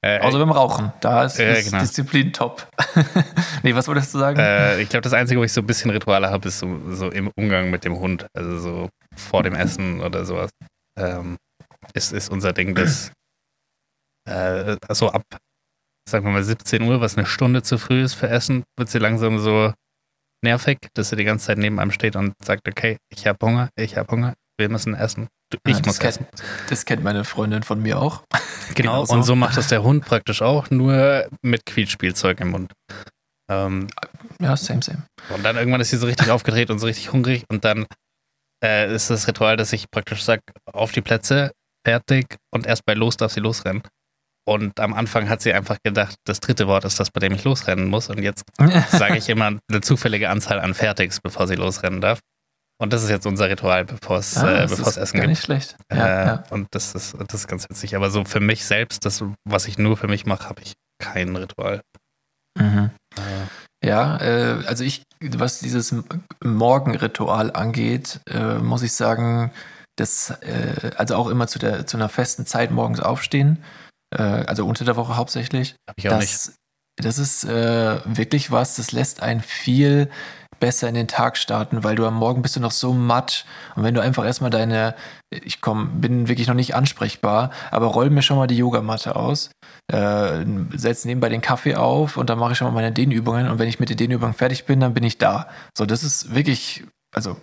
Äh, Außer beim Rauchen. Da ist, äh, genau. Disziplin top. nee, was wolltest du sagen? Äh, ich glaube, das Einzige, wo ich so ein bisschen Rituale habe, ist so, so, im Umgang mit dem Hund. Also so vor dem Essen oder sowas. Ähm, ist, ist unser Ding, das äh, so ab sagen wir mal 17 Uhr, was eine Stunde zu früh ist für Essen, wird sie langsam so nervig, dass sie die ganze Zeit neben einem steht und sagt, okay, ich habe Hunger, ich habe Hunger, wir müssen essen. Ich ja, muss essen. Kennt, das kennt meine Freundin von mir auch. Genau, genau so. und so macht das der Hund praktisch auch, nur mit Quietspielzeug im Mund. Ähm, ja, same, same. Und dann irgendwann ist sie so richtig aufgedreht und so richtig hungrig und dann äh, ist das Ritual, dass ich praktisch sage, auf die Plätze, fertig und erst bei los darf sie losrennen. Und am Anfang hat sie einfach gedacht, das dritte Wort ist das, bei dem ich losrennen muss. Und jetzt sage ich immer eine zufällige Anzahl an Fertigs, bevor sie losrennen darf. Und das ist jetzt unser Ritual, bevor es ah, äh, bevor es Essen gar gibt. nicht schlecht. Ja, äh, ja. Und das ist, das ist ganz witzig. Aber so für mich selbst, das, was ich nur für mich mache, habe ich kein Ritual. Mhm. Äh. Ja, äh, also ich, was dieses Morgenritual angeht, äh, muss ich sagen, dass äh, also auch immer zu der zu einer festen Zeit morgens aufstehen äh, also unter der Woche hauptsächlich. Hab ich auch das, nicht. Das ist äh, wirklich was, das lässt einen viel besser in den Tag starten, weil du am Morgen bist du noch so matt und wenn du einfach erstmal deine, ich komm, bin wirklich noch nicht ansprechbar, aber roll mir schon mal die Yogamatte aus, äh, setz nebenbei den Kaffee auf und dann mache ich schon mal meine Dehnübungen und wenn ich mit den Dehnübungen fertig bin, dann bin ich da. So, das ist wirklich, also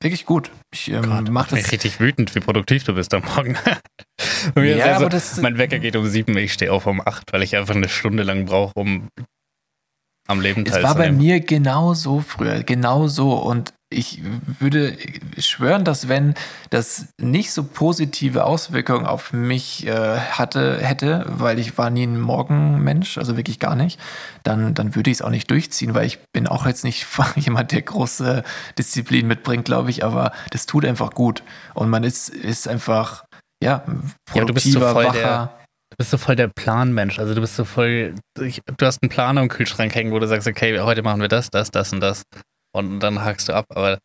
wirklich gut. Ich ähm, mache das. richtig wütend, wie produktiv du bist am Morgen. ja, also, aber das, mein Wecker geht um sieben, ich stehe auf um acht, weil ich einfach eine Stunde lang brauche, um am Leben teilzunehmen. Es war bei mir genau so früher, genau so. Und ich würde schwören, dass wenn das nicht so positive Auswirkungen auf mich äh, hatte, hätte, weil ich war nie ein Morgenmensch, also wirklich gar nicht, dann, dann würde ich es auch nicht durchziehen, weil ich bin auch jetzt nicht jemand, der große Disziplin mitbringt, glaube ich, aber das tut einfach gut. Und man ist, ist einfach, ja, produktiver, ja, du bist so voll wacher. Der Du bist so voll der Planmensch. Also du bist so voll. Du hast einen Plan am Kühlschrank hängen, wo du sagst, okay, heute machen wir das, das, das und das und dann hakst du ab. Aber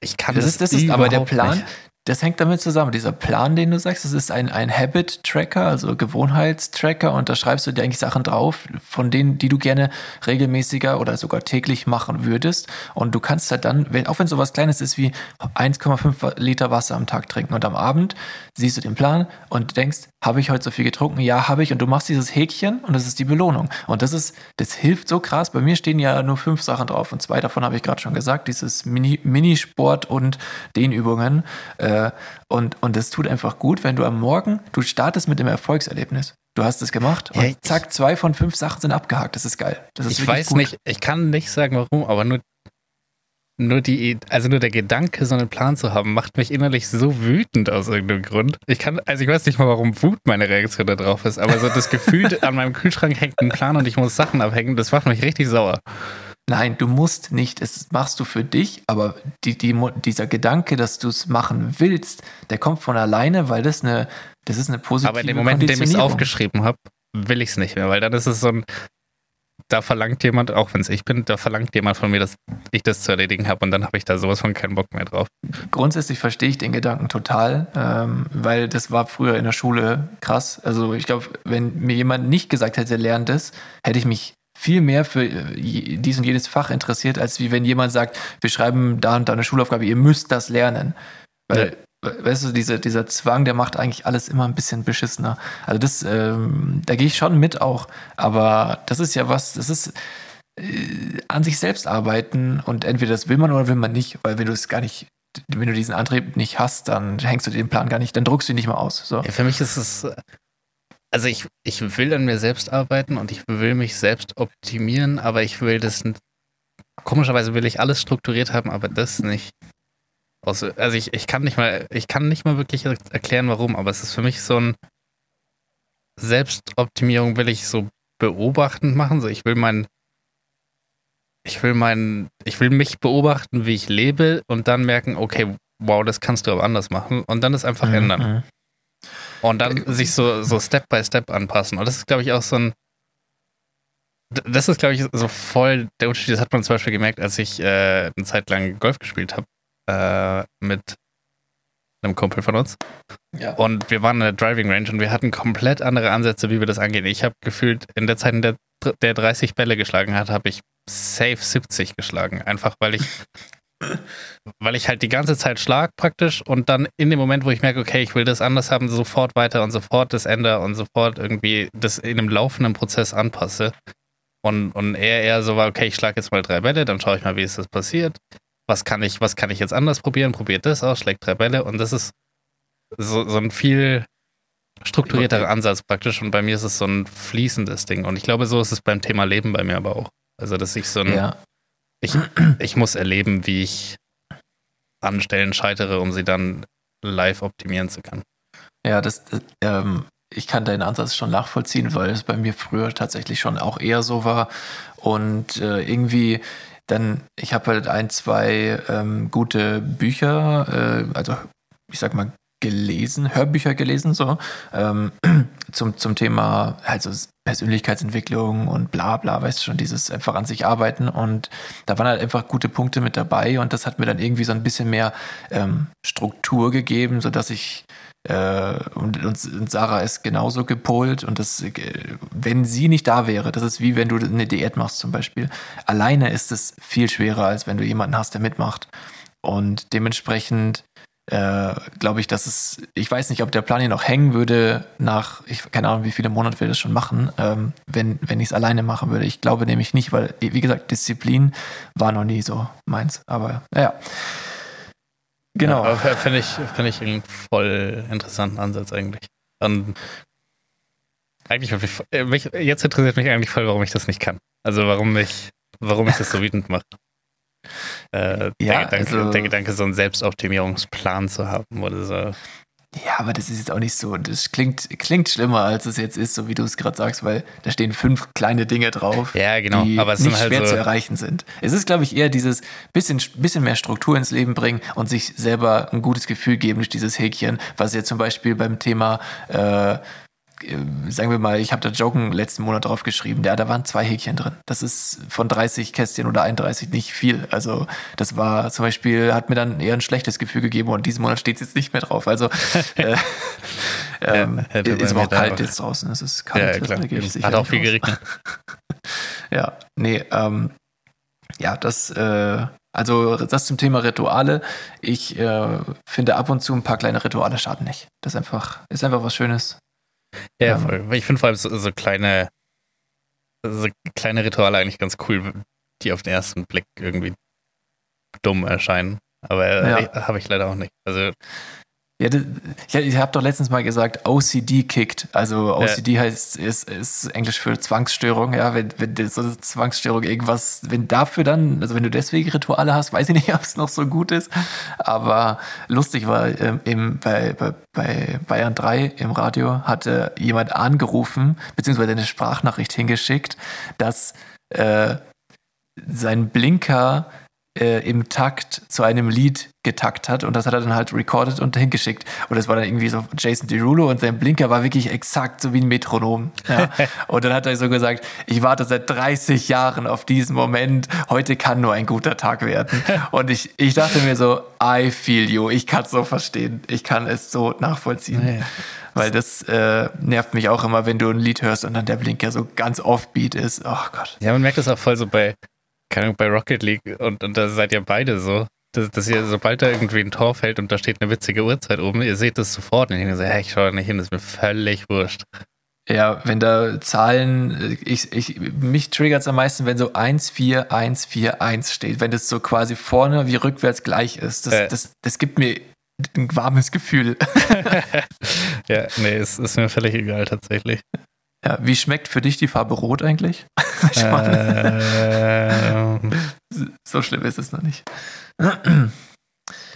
ich kann das, das, das ist aber der Plan. Nicht das hängt damit zusammen. Dieser Plan, den du sagst, das ist ein, ein Habit-Tracker, also Gewohnheitstracker und da schreibst du dir eigentlich Sachen drauf, von denen, die du gerne regelmäßiger oder sogar täglich machen würdest. Und du kannst halt dann, auch wenn sowas Kleines ist wie 1,5 Liter Wasser am Tag trinken und am Abend siehst du den Plan und denkst, habe ich heute so viel getrunken? Ja, habe ich. Und du machst dieses Häkchen und das ist die Belohnung. Und das ist, das hilft so krass. Bei mir stehen ja nur fünf Sachen drauf und zwei davon habe ich gerade schon gesagt. Dieses Mini, Minisport und Dehnübungen. Äh, und, und das tut einfach gut, wenn du am Morgen, du startest mit dem Erfolgserlebnis. Du hast es gemacht und ja, zack, zwei von fünf Sachen sind abgehakt. Das ist geil. Das ist ich weiß gut. nicht, ich kann nicht sagen warum, aber nur, nur die, also nur der Gedanke, so einen Plan zu haben, macht mich innerlich so wütend aus irgendeinem Grund. Ich kann, also ich weiß nicht mal, warum Wut meine Reaktion da drauf ist, aber so das Gefühl, an meinem Kühlschrank hängt ein Plan und ich muss Sachen abhängen, das macht mich richtig sauer. Nein, du musst nicht, es machst du für dich, aber die, die, dieser Gedanke, dass du es machen willst, der kommt von alleine, weil das eine, das ist eine positive Aber in dem Moment, in dem ich es aufgeschrieben habe, will ich es nicht mehr, weil dann ist es so ein, da verlangt jemand, auch wenn es ich bin, da verlangt jemand von mir, dass ich das zu erledigen habe und dann habe ich da sowas von keinen Bock mehr drauf. Grundsätzlich verstehe ich den Gedanken total, ähm, weil das war früher in der Schule krass. Also ich glaube, wenn mir jemand nicht gesagt hätte, lernt es, hätte ich mich viel mehr für äh, dies und jedes Fach interessiert, als wie wenn jemand sagt, wir schreiben da und da eine Schulaufgabe, ihr müsst das lernen. Weil, weißt du, diese, dieser Zwang, der macht eigentlich alles immer ein bisschen beschissener. Also das, ähm, da gehe ich schon mit auch. Aber das ist ja was, das ist äh, an sich selbst arbeiten und entweder das will man oder will man nicht, weil wenn du es gar nicht wenn du diesen Antrieb nicht hast, dann hängst du den Plan gar nicht, dann druckst du ihn nicht mal aus. So. Ja, für mich ist es, also ich, ich will an mir selbst arbeiten und ich will mich selbst optimieren, aber ich will das, komischerweise will ich alles strukturiert haben, aber das nicht. Also ich, ich kann nicht mal, ich kann nicht mal wirklich erklären, warum, aber es ist für mich so ein Selbstoptimierung will ich so beobachtend machen. So, ich will mein, ich will mein, ich will mich beobachten, wie ich lebe und dann merken, okay, wow, das kannst du aber anders machen und dann es einfach mhm. ändern. Und dann sich so, so Step by Step anpassen. Und das ist, glaube ich, auch so ein, das ist, glaube ich, so voll der Unterschied. Das hat man zum Beispiel gemerkt, als ich äh, eine Zeit lang Golf gespielt habe äh, mit einem Kumpel von uns. Ja. Und wir waren in der Driving Range und wir hatten komplett andere Ansätze, wie wir das angehen. Ich habe gefühlt, in der Zeit, in der der 30 Bälle geschlagen hat, habe ich safe 70 geschlagen. Einfach weil ich, weil ich halt die ganze Zeit schlag praktisch und dann in dem Moment, wo ich merke, okay, ich will das anders haben, sofort weiter und sofort das ändere und sofort irgendwie das in einem laufenden Prozess anpasse. Und, und er eher so war, okay, ich schlage jetzt mal drei Bälle, dann schaue ich mal, wie ist das passiert. Was kann ich, was kann ich jetzt anders probieren? Probiert das aus, schlägt drei Bälle und das ist so, so ein viel strukturierterer Ansatz praktisch und bei mir ist es so ein fließendes Ding und ich glaube, so ist es beim Thema Leben bei mir aber auch. Also, dass ich so ein, ja. Ich, ich muss erleben, wie ich an Stellen scheitere, um sie dann live optimieren zu können. Ja, das, das ähm, ich kann deinen Ansatz schon nachvollziehen, weil es bei mir früher tatsächlich schon auch eher so war und äh, irgendwie dann, ich habe halt ein, zwei ähm, gute Bücher, äh, also ich sag mal gelesen, Hörbücher gelesen, so, ähm, zum, zum Thema also Persönlichkeitsentwicklung und bla bla, weißt du schon, dieses einfach an sich arbeiten und da waren halt einfach gute Punkte mit dabei und das hat mir dann irgendwie so ein bisschen mehr ähm, Struktur gegeben, sodass ich äh, und, und, Sarah ist genauso gepolt und das, äh, wenn sie nicht da wäre, das ist wie wenn du eine Diät machst zum Beispiel. Alleine ist es viel schwerer, als wenn du jemanden hast, der mitmacht. Und dementsprechend äh, glaube ich, dass es, ich weiß nicht, ob der Plan hier noch hängen würde nach, ich keine Ahnung, wie viele Monate wir das schon machen, ähm, wenn, wenn ich es alleine machen würde. Ich glaube nämlich nicht, weil, wie gesagt, Disziplin war noch nie so meins. Aber naja. Genau. Ja, Finde ich, find ich einen voll interessanten Ansatz eigentlich. Und eigentlich, äh, mich, jetzt interessiert mich eigentlich voll, warum ich das nicht kann. Also warum mich, warum ich das so wütend mache. Äh, ja, der, Gedanke, also, der Gedanke, so einen Selbstoptimierungsplan zu haben oder so. Ja, aber das ist jetzt auch nicht so. Das klingt, klingt schlimmer, als es jetzt ist, so wie du es gerade sagst, weil da stehen fünf kleine Dinge drauf, ja, genau. die aber es nicht halt schwer so zu erreichen sind. Es ist, glaube ich, eher dieses bisschen, bisschen mehr Struktur ins Leben bringen und sich selber ein gutes Gefühl geben durch dieses Häkchen, was jetzt zum Beispiel beim Thema äh, sagen wir mal, ich habe da Joggen letzten Monat drauf geschrieben, ja, da waren zwei Häkchen drin. Das ist von 30 Kästchen oder 31 nicht viel. Also das war zum Beispiel, hat mir dann eher ein schlechtes Gefühl gegeben und diesen Monat steht es jetzt nicht mehr drauf. Also äh, ähm, ja, ist aber auch kalt jetzt draußen. Es ist kalt. Ja, klar. Hat auch viel geregnet. ja, nee, ähm, ja, das, äh, also das zum Thema Rituale. Ich äh, finde ab und zu ein paar kleine Rituale schaden nicht. Das ist einfach, ist einfach was Schönes. Ja, voll. Ich finde vor allem so, so, kleine, so kleine Rituale eigentlich ganz cool, die auf den ersten Blick irgendwie dumm erscheinen. Aber äh, ja. habe ich leider auch nicht. Also ja, ich, ich habe doch letztens mal gesagt, OCD kickt. Also OCD ja. heißt, ist, ist Englisch für Zwangsstörung. Ja, wenn, wenn so eine Zwangsstörung irgendwas, wenn dafür dann, also wenn du deswegen Rituale hast, weiß ich nicht, ob es noch so gut ist. Aber lustig war, ähm, im, bei, bei, bei Bayern 3 im Radio hatte jemand angerufen, beziehungsweise eine Sprachnachricht hingeschickt, dass äh, sein Blinker äh, im Takt zu einem Lied getakt hat und das hat er dann halt recorded und hingeschickt. Und das war dann irgendwie so Jason Derulo und sein Blinker war wirklich exakt so wie ein Metronom. Ja. und dann hat er so gesagt, ich warte seit 30 Jahren auf diesen Moment, heute kann nur ein guter Tag werden. Und ich, ich dachte mir so, I feel you, ich kann es so verstehen, ich kann es so nachvollziehen. Weil das äh, nervt mich auch immer, wenn du ein Lied hörst und dann der Blinker so ganz offbeat ist. Oh Gott. Ja, man merkt das auch voll so bei, keine Ahnung, bei Rocket League und, und da seid ihr beide so. Dass, dass ihr, sobald da irgendwie ein Tor fällt und da steht eine witzige Uhrzeit oben, ihr seht das sofort und ich denke so, hey, ich schaue da nicht hin, das ist mir völlig wurscht. Ja, wenn da Zahlen, ich, ich, mich triggert es am meisten, wenn so 1, 4, 1, 4, 1 steht, wenn das so quasi vorne wie rückwärts gleich ist. Das, Äh. das, das gibt mir ein warmes Gefühl. ja, nee, es ist mir völlig egal tatsächlich. Ja, wie schmeckt für dich die Farbe Rot eigentlich? Ähm, so schlimm ist es noch nicht.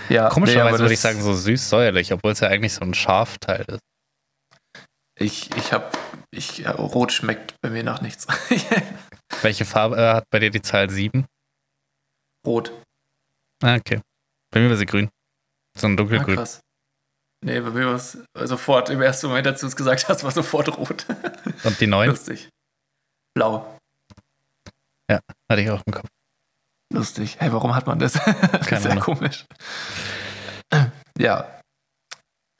ja, komischerweise nee, würde ich sagen, so süß-säuerlich, obwohl es ja eigentlich so ein Scharfteil ist. Ich, ich hab, ich, ja, Rot schmeckt bei mir nach nichts. Welche Farbe äh, hat bei dir die Zahl 7? Rot. Ah, okay. Bei mir war sie grün. So ein Ah, dunkelgrün. krass. Nee, bei mir war es sofort, im ersten Moment, als du es gesagt hast, war sofort rot. Und die 9 Lustig. Blau. hatte ich auch im Kopf. Lustig. Hey, warum hat man das? Keine Sehr Ahnung. komisch. Ja.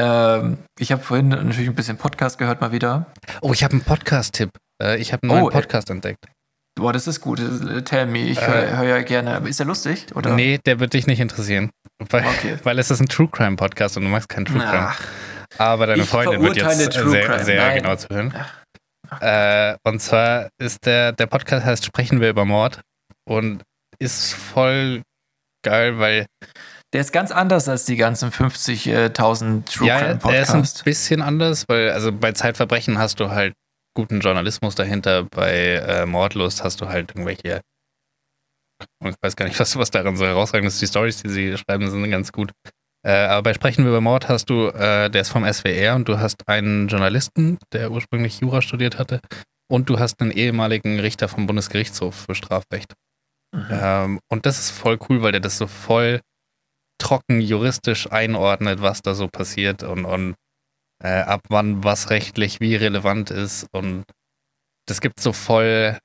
Ähm, ich habe vorhin natürlich ein bisschen Podcast gehört mal wieder. Oh, ich habe einen Podcast-Tipp. Äh, ich habe einen neuen Oh, äh, Podcast entdeckt. Boah, das ist gut. Äh, Tell me. Ich Äh. höre hör ja gerne. Aber ist der lustig? Oder? Nee, der wird dich nicht interessieren. Weil, Okay. weil es ist ein True Crime Podcast und du magst keinen True Crime. Ach, Aber deine Freundin wird jetzt True sehr, Crime. sehr Nein. genau zuhören. Äh, und zwar ist der, der Podcast heißt Sprechen wir über Mord und ist voll geil, weil der ist ganz anders als die ganzen 50.000 True ja, Crime er ist ein Podcasts. bisschen anders, weil also bei Zeitverbrechen hast du halt guten Journalismus dahinter, bei äh, Mordlust hast du halt irgendwelche ich weiß gar nicht, was, was daran so herausragend ist. Die Stories, die sie schreiben, sind ganz gut. Äh, aber bei Sprechen wir über Mord hast du, äh, der ist vom SWR und du hast einen Journalisten, der ursprünglich Jura studiert hatte, und du hast einen ehemaligen Richter vom Bundesgerichtshof für Strafrecht. Mhm. Ähm, und das ist voll cool, weil der das so voll trocken juristisch einordnet, was da so passiert und, und äh, ab wann was rechtlich wie relevant ist. Und das gibt so voll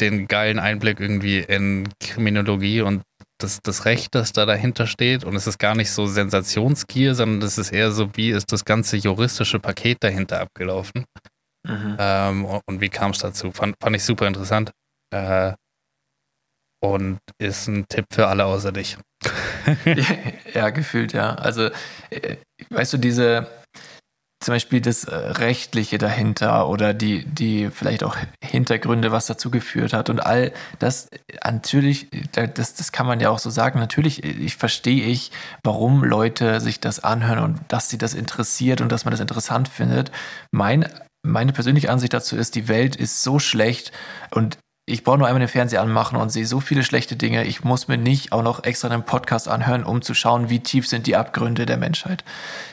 den geilen Einblick irgendwie in Kriminologie und das, das Recht, das da dahinter steht. Und es ist gar nicht so Sensationsgier, sondern das ist eher so, wie ist das ganze juristische Paket dahinter abgelaufen. Mhm. Ähm, und wie kam es dazu? Fand, fand ich super interessant. Äh, und ist ein Tipp für alle außer dich. ja, gefühlt, ja. Also, äh, weißt du, diese, zum Beispiel das äh, Rechtliche dahinter oder die, die vielleicht auch Hintergründe, was dazu geführt hat und all das, äh, natürlich, da- das, das kann man ja auch so sagen, natürlich, äh, ich verstehe ich, warum Leute sich das anhören und dass sie das interessiert und dass man das interessant findet. Mein, meine persönliche Ansicht dazu ist, die Welt ist so schlecht und ich brauche nur einmal den Fernseher anmachen und sehe so viele schlechte Dinge. Ich muss mir nicht auch noch extra einen Podcast anhören, um zu schauen, wie tief sind die Abgründe der Menschheit.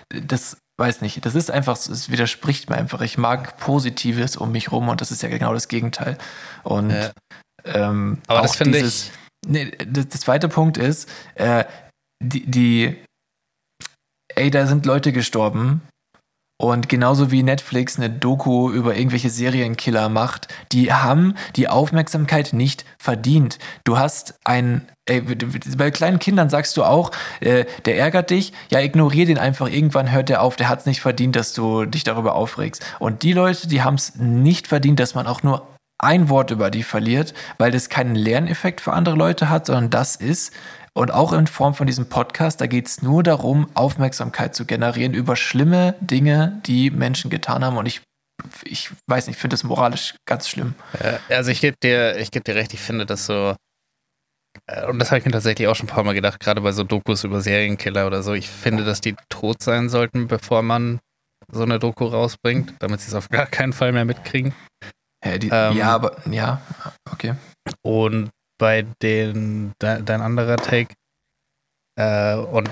Das weiß nicht. Das ist einfach, es widerspricht mir einfach. Ich mag Positives um mich rum und das ist ja genau das Gegenteil. Und Ja. ähm, Aber das finde ich. Nee, das, der zweite Punkt ist, äh, die, die, ey, da sind Leute gestorben. Und genauso wie Netflix eine Doku über irgendwelche Serienkiller macht, die haben die Aufmerksamkeit nicht verdient. Du hast ein, ey, bei kleinen Kindern sagst du auch, äh, der ärgert dich, ja, ignorier den einfach, irgendwann hört der auf, der hat es nicht verdient, dass du dich darüber aufregst. Und die Leute, die haben es nicht verdient, dass man auch nur ein Wort über die verliert, weil das keinen Lerneffekt für andere Leute hat, sondern das ist, und auch in Form von diesem Podcast, da geht es nur darum, Aufmerksamkeit zu generieren über schlimme Dinge, die Menschen getan haben. Und ich, ich weiß nicht, ich finde das moralisch ganz schlimm. Äh, Also ich gebe dir, ich gebe dir recht, ich finde das so, äh, und das habe ich mir tatsächlich auch schon ein paar Mal gedacht, gerade bei so Dokus über Serienkiller oder so, ich finde, dass die tot sein sollten, bevor man so eine Doku rausbringt, damit sie es auf gar keinen Fall mehr mitkriegen. Ja, die, Ähm, ja aber ja, okay. Und bei den, de, dein anderer Take, äh, und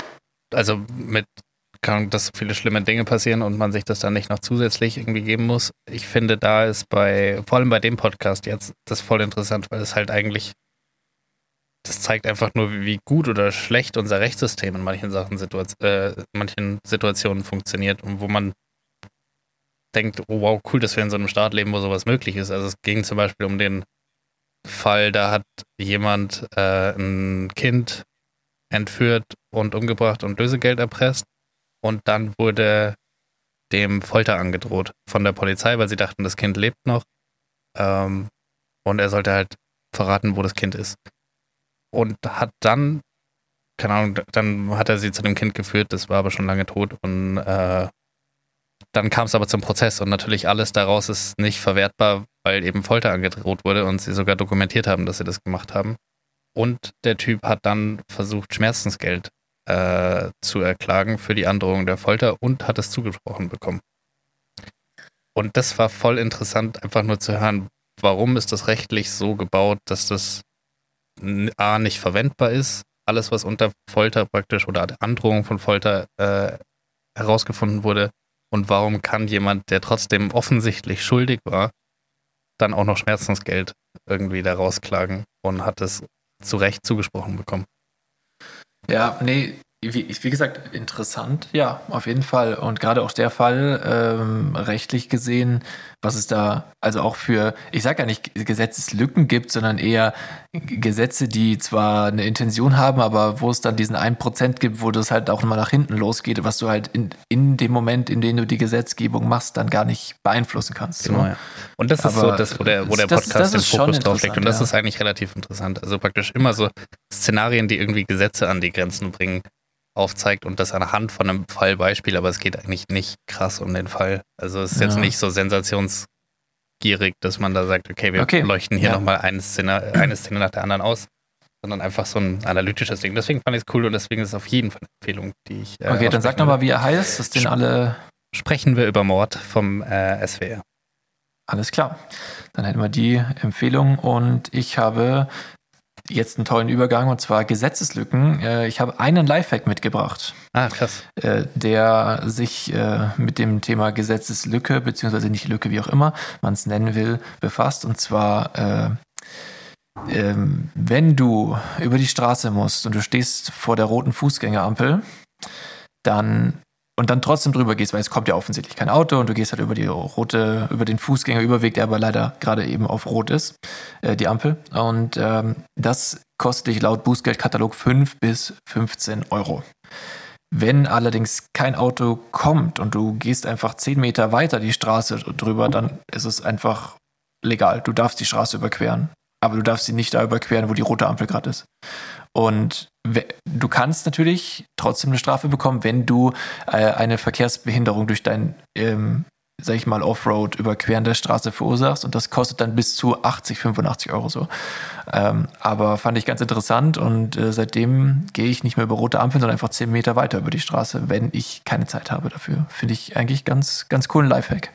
also mit, Ahnung, dass viele schlimme Dinge passieren und man sich das dann nicht noch zusätzlich irgendwie geben muss. Ich finde, da ist bei, vor allem bei dem Podcast jetzt, das voll interessant, weil es halt eigentlich, das zeigt einfach nur, wie, gut oder schlecht unser Rechtssystem in manchen Sachen, Situation, äh, in manchen Situationen funktioniert und wo man denkt, oh wow, cool, dass wir in so einem Staat leben, wo sowas möglich ist. Also es ging zum Beispiel um den Fall, da hat jemand äh, ein Kind entführt und umgebracht und Lösegeld erpresst. Und dann wurde dem Folter angedroht von der Polizei, weil sie dachten, das Kind lebt noch. Ähm, und er sollte halt verraten, wo das Kind ist. Und hat dann, keine Ahnung, dann hat er sie zu dem Kind geführt, das war aber schon lange tot. Und äh, dann kam es aber zum Prozess und natürlich alles daraus ist nicht verwertbar, weil eben Folter angedroht wurde und sie sogar dokumentiert haben, dass sie das gemacht haben. Und der Typ hat dann versucht, Schmerzensgeld äh, zu erklagen für die Androhung der Folter und hat es zugesprochen bekommen. Und das war voll interessant, einfach nur zu hören, warum ist das rechtlich so gebaut, dass das A nicht verwendbar ist, alles was unter Folter praktisch oder Androhung von Folter äh, herausgefunden wurde und warum kann jemand, der trotzdem offensichtlich schuldig war, dann auch noch Schmerzensgeld irgendwie da rausklagen und hat es zu Recht zugesprochen bekommen. Ja, nee, wie, wie, gesagt, interessant, ja, auf jeden Fall. Und gerade auch der Fall, ähm, rechtlich gesehen, was es da also auch für, ich sage ja nicht Gesetzeslücken gibt, sondern eher Gesetze, die zwar eine Intention haben, aber wo es dann diesen 1% gibt, wo das halt auch mal nach hinten losgeht, was du halt in, in dem Moment, in dem du die Gesetzgebung machst, dann gar nicht beeinflussen kannst. Genau, ja. Und das ist aber so das, wo der, wo der Podcast das, das den Fokus drauf legt. Und das ja. ist eigentlich relativ interessant. Also praktisch immer so Szenarien, die irgendwie Gesetze an die Grenzen bringen aufzeigt und das anhand von einem Fallbeispiel, aber es geht eigentlich nicht krass um den Fall. Also es ist ja. jetzt nicht so sensationsgierig, dass man da sagt, okay, wir okay. leuchten hier ja. nochmal eine Szene, eine Szene nach der anderen aus, sondern einfach so ein analytisches Ding. Deswegen fand ich es cool und deswegen ist es auf jeden Fall eine Empfehlung, die ich. Äh, okay, dann sag nochmal, wie er heißt, dass den alle. Sprechen wir über Mord vom äh, SWR. Alles klar. Dann hätten wir die Empfehlung und ich habe jetzt einen tollen Übergang und zwar Gesetzeslücken. Äh, ich habe einen Lifehack mitgebracht. Ah, krass. Äh, der sich äh, mit dem Thema Gesetzeslücke, beziehungsweise nicht Lücke, wie auch immer man es nennen will, befasst. Und zwar, ähm, wenn du über die Straße musst und du stehst vor der roten Fußgängerampel, dann und dann trotzdem drüber gehst, weil es kommt ja offensichtlich kein Auto und du gehst halt über die rote, über den Fußgängerüberweg, der aber leider gerade eben auf Rot ist, äh, die Ampel. Und ähm, das kostet dich laut Bußgeldkatalog 5 bis 15 Euro. Wenn allerdings kein Auto kommt und du gehst einfach 10 Meter weiter die Straße drüber, dann ist es einfach legal. Du darfst die Straße überqueren. Aber du darfst sie nicht da überqueren, wo die rote Ampel gerade ist. Und du kannst natürlich trotzdem eine Strafe bekommen, wenn du äh, eine Verkehrsbehinderung durch dein, ähm, sag ich mal, Offroad überqueren der Straße verursachst. Und das kostet dann bis zu 80, 85 Euro so. Ähm, aber fand ich ganz interessant und äh, seitdem gehe ich nicht mehr über rote Ampeln, sondern einfach 10 Meter weiter über die Straße, wenn ich keine Zeit habe dafür. Finde ich eigentlich ganz, ganz coolen Lifehack.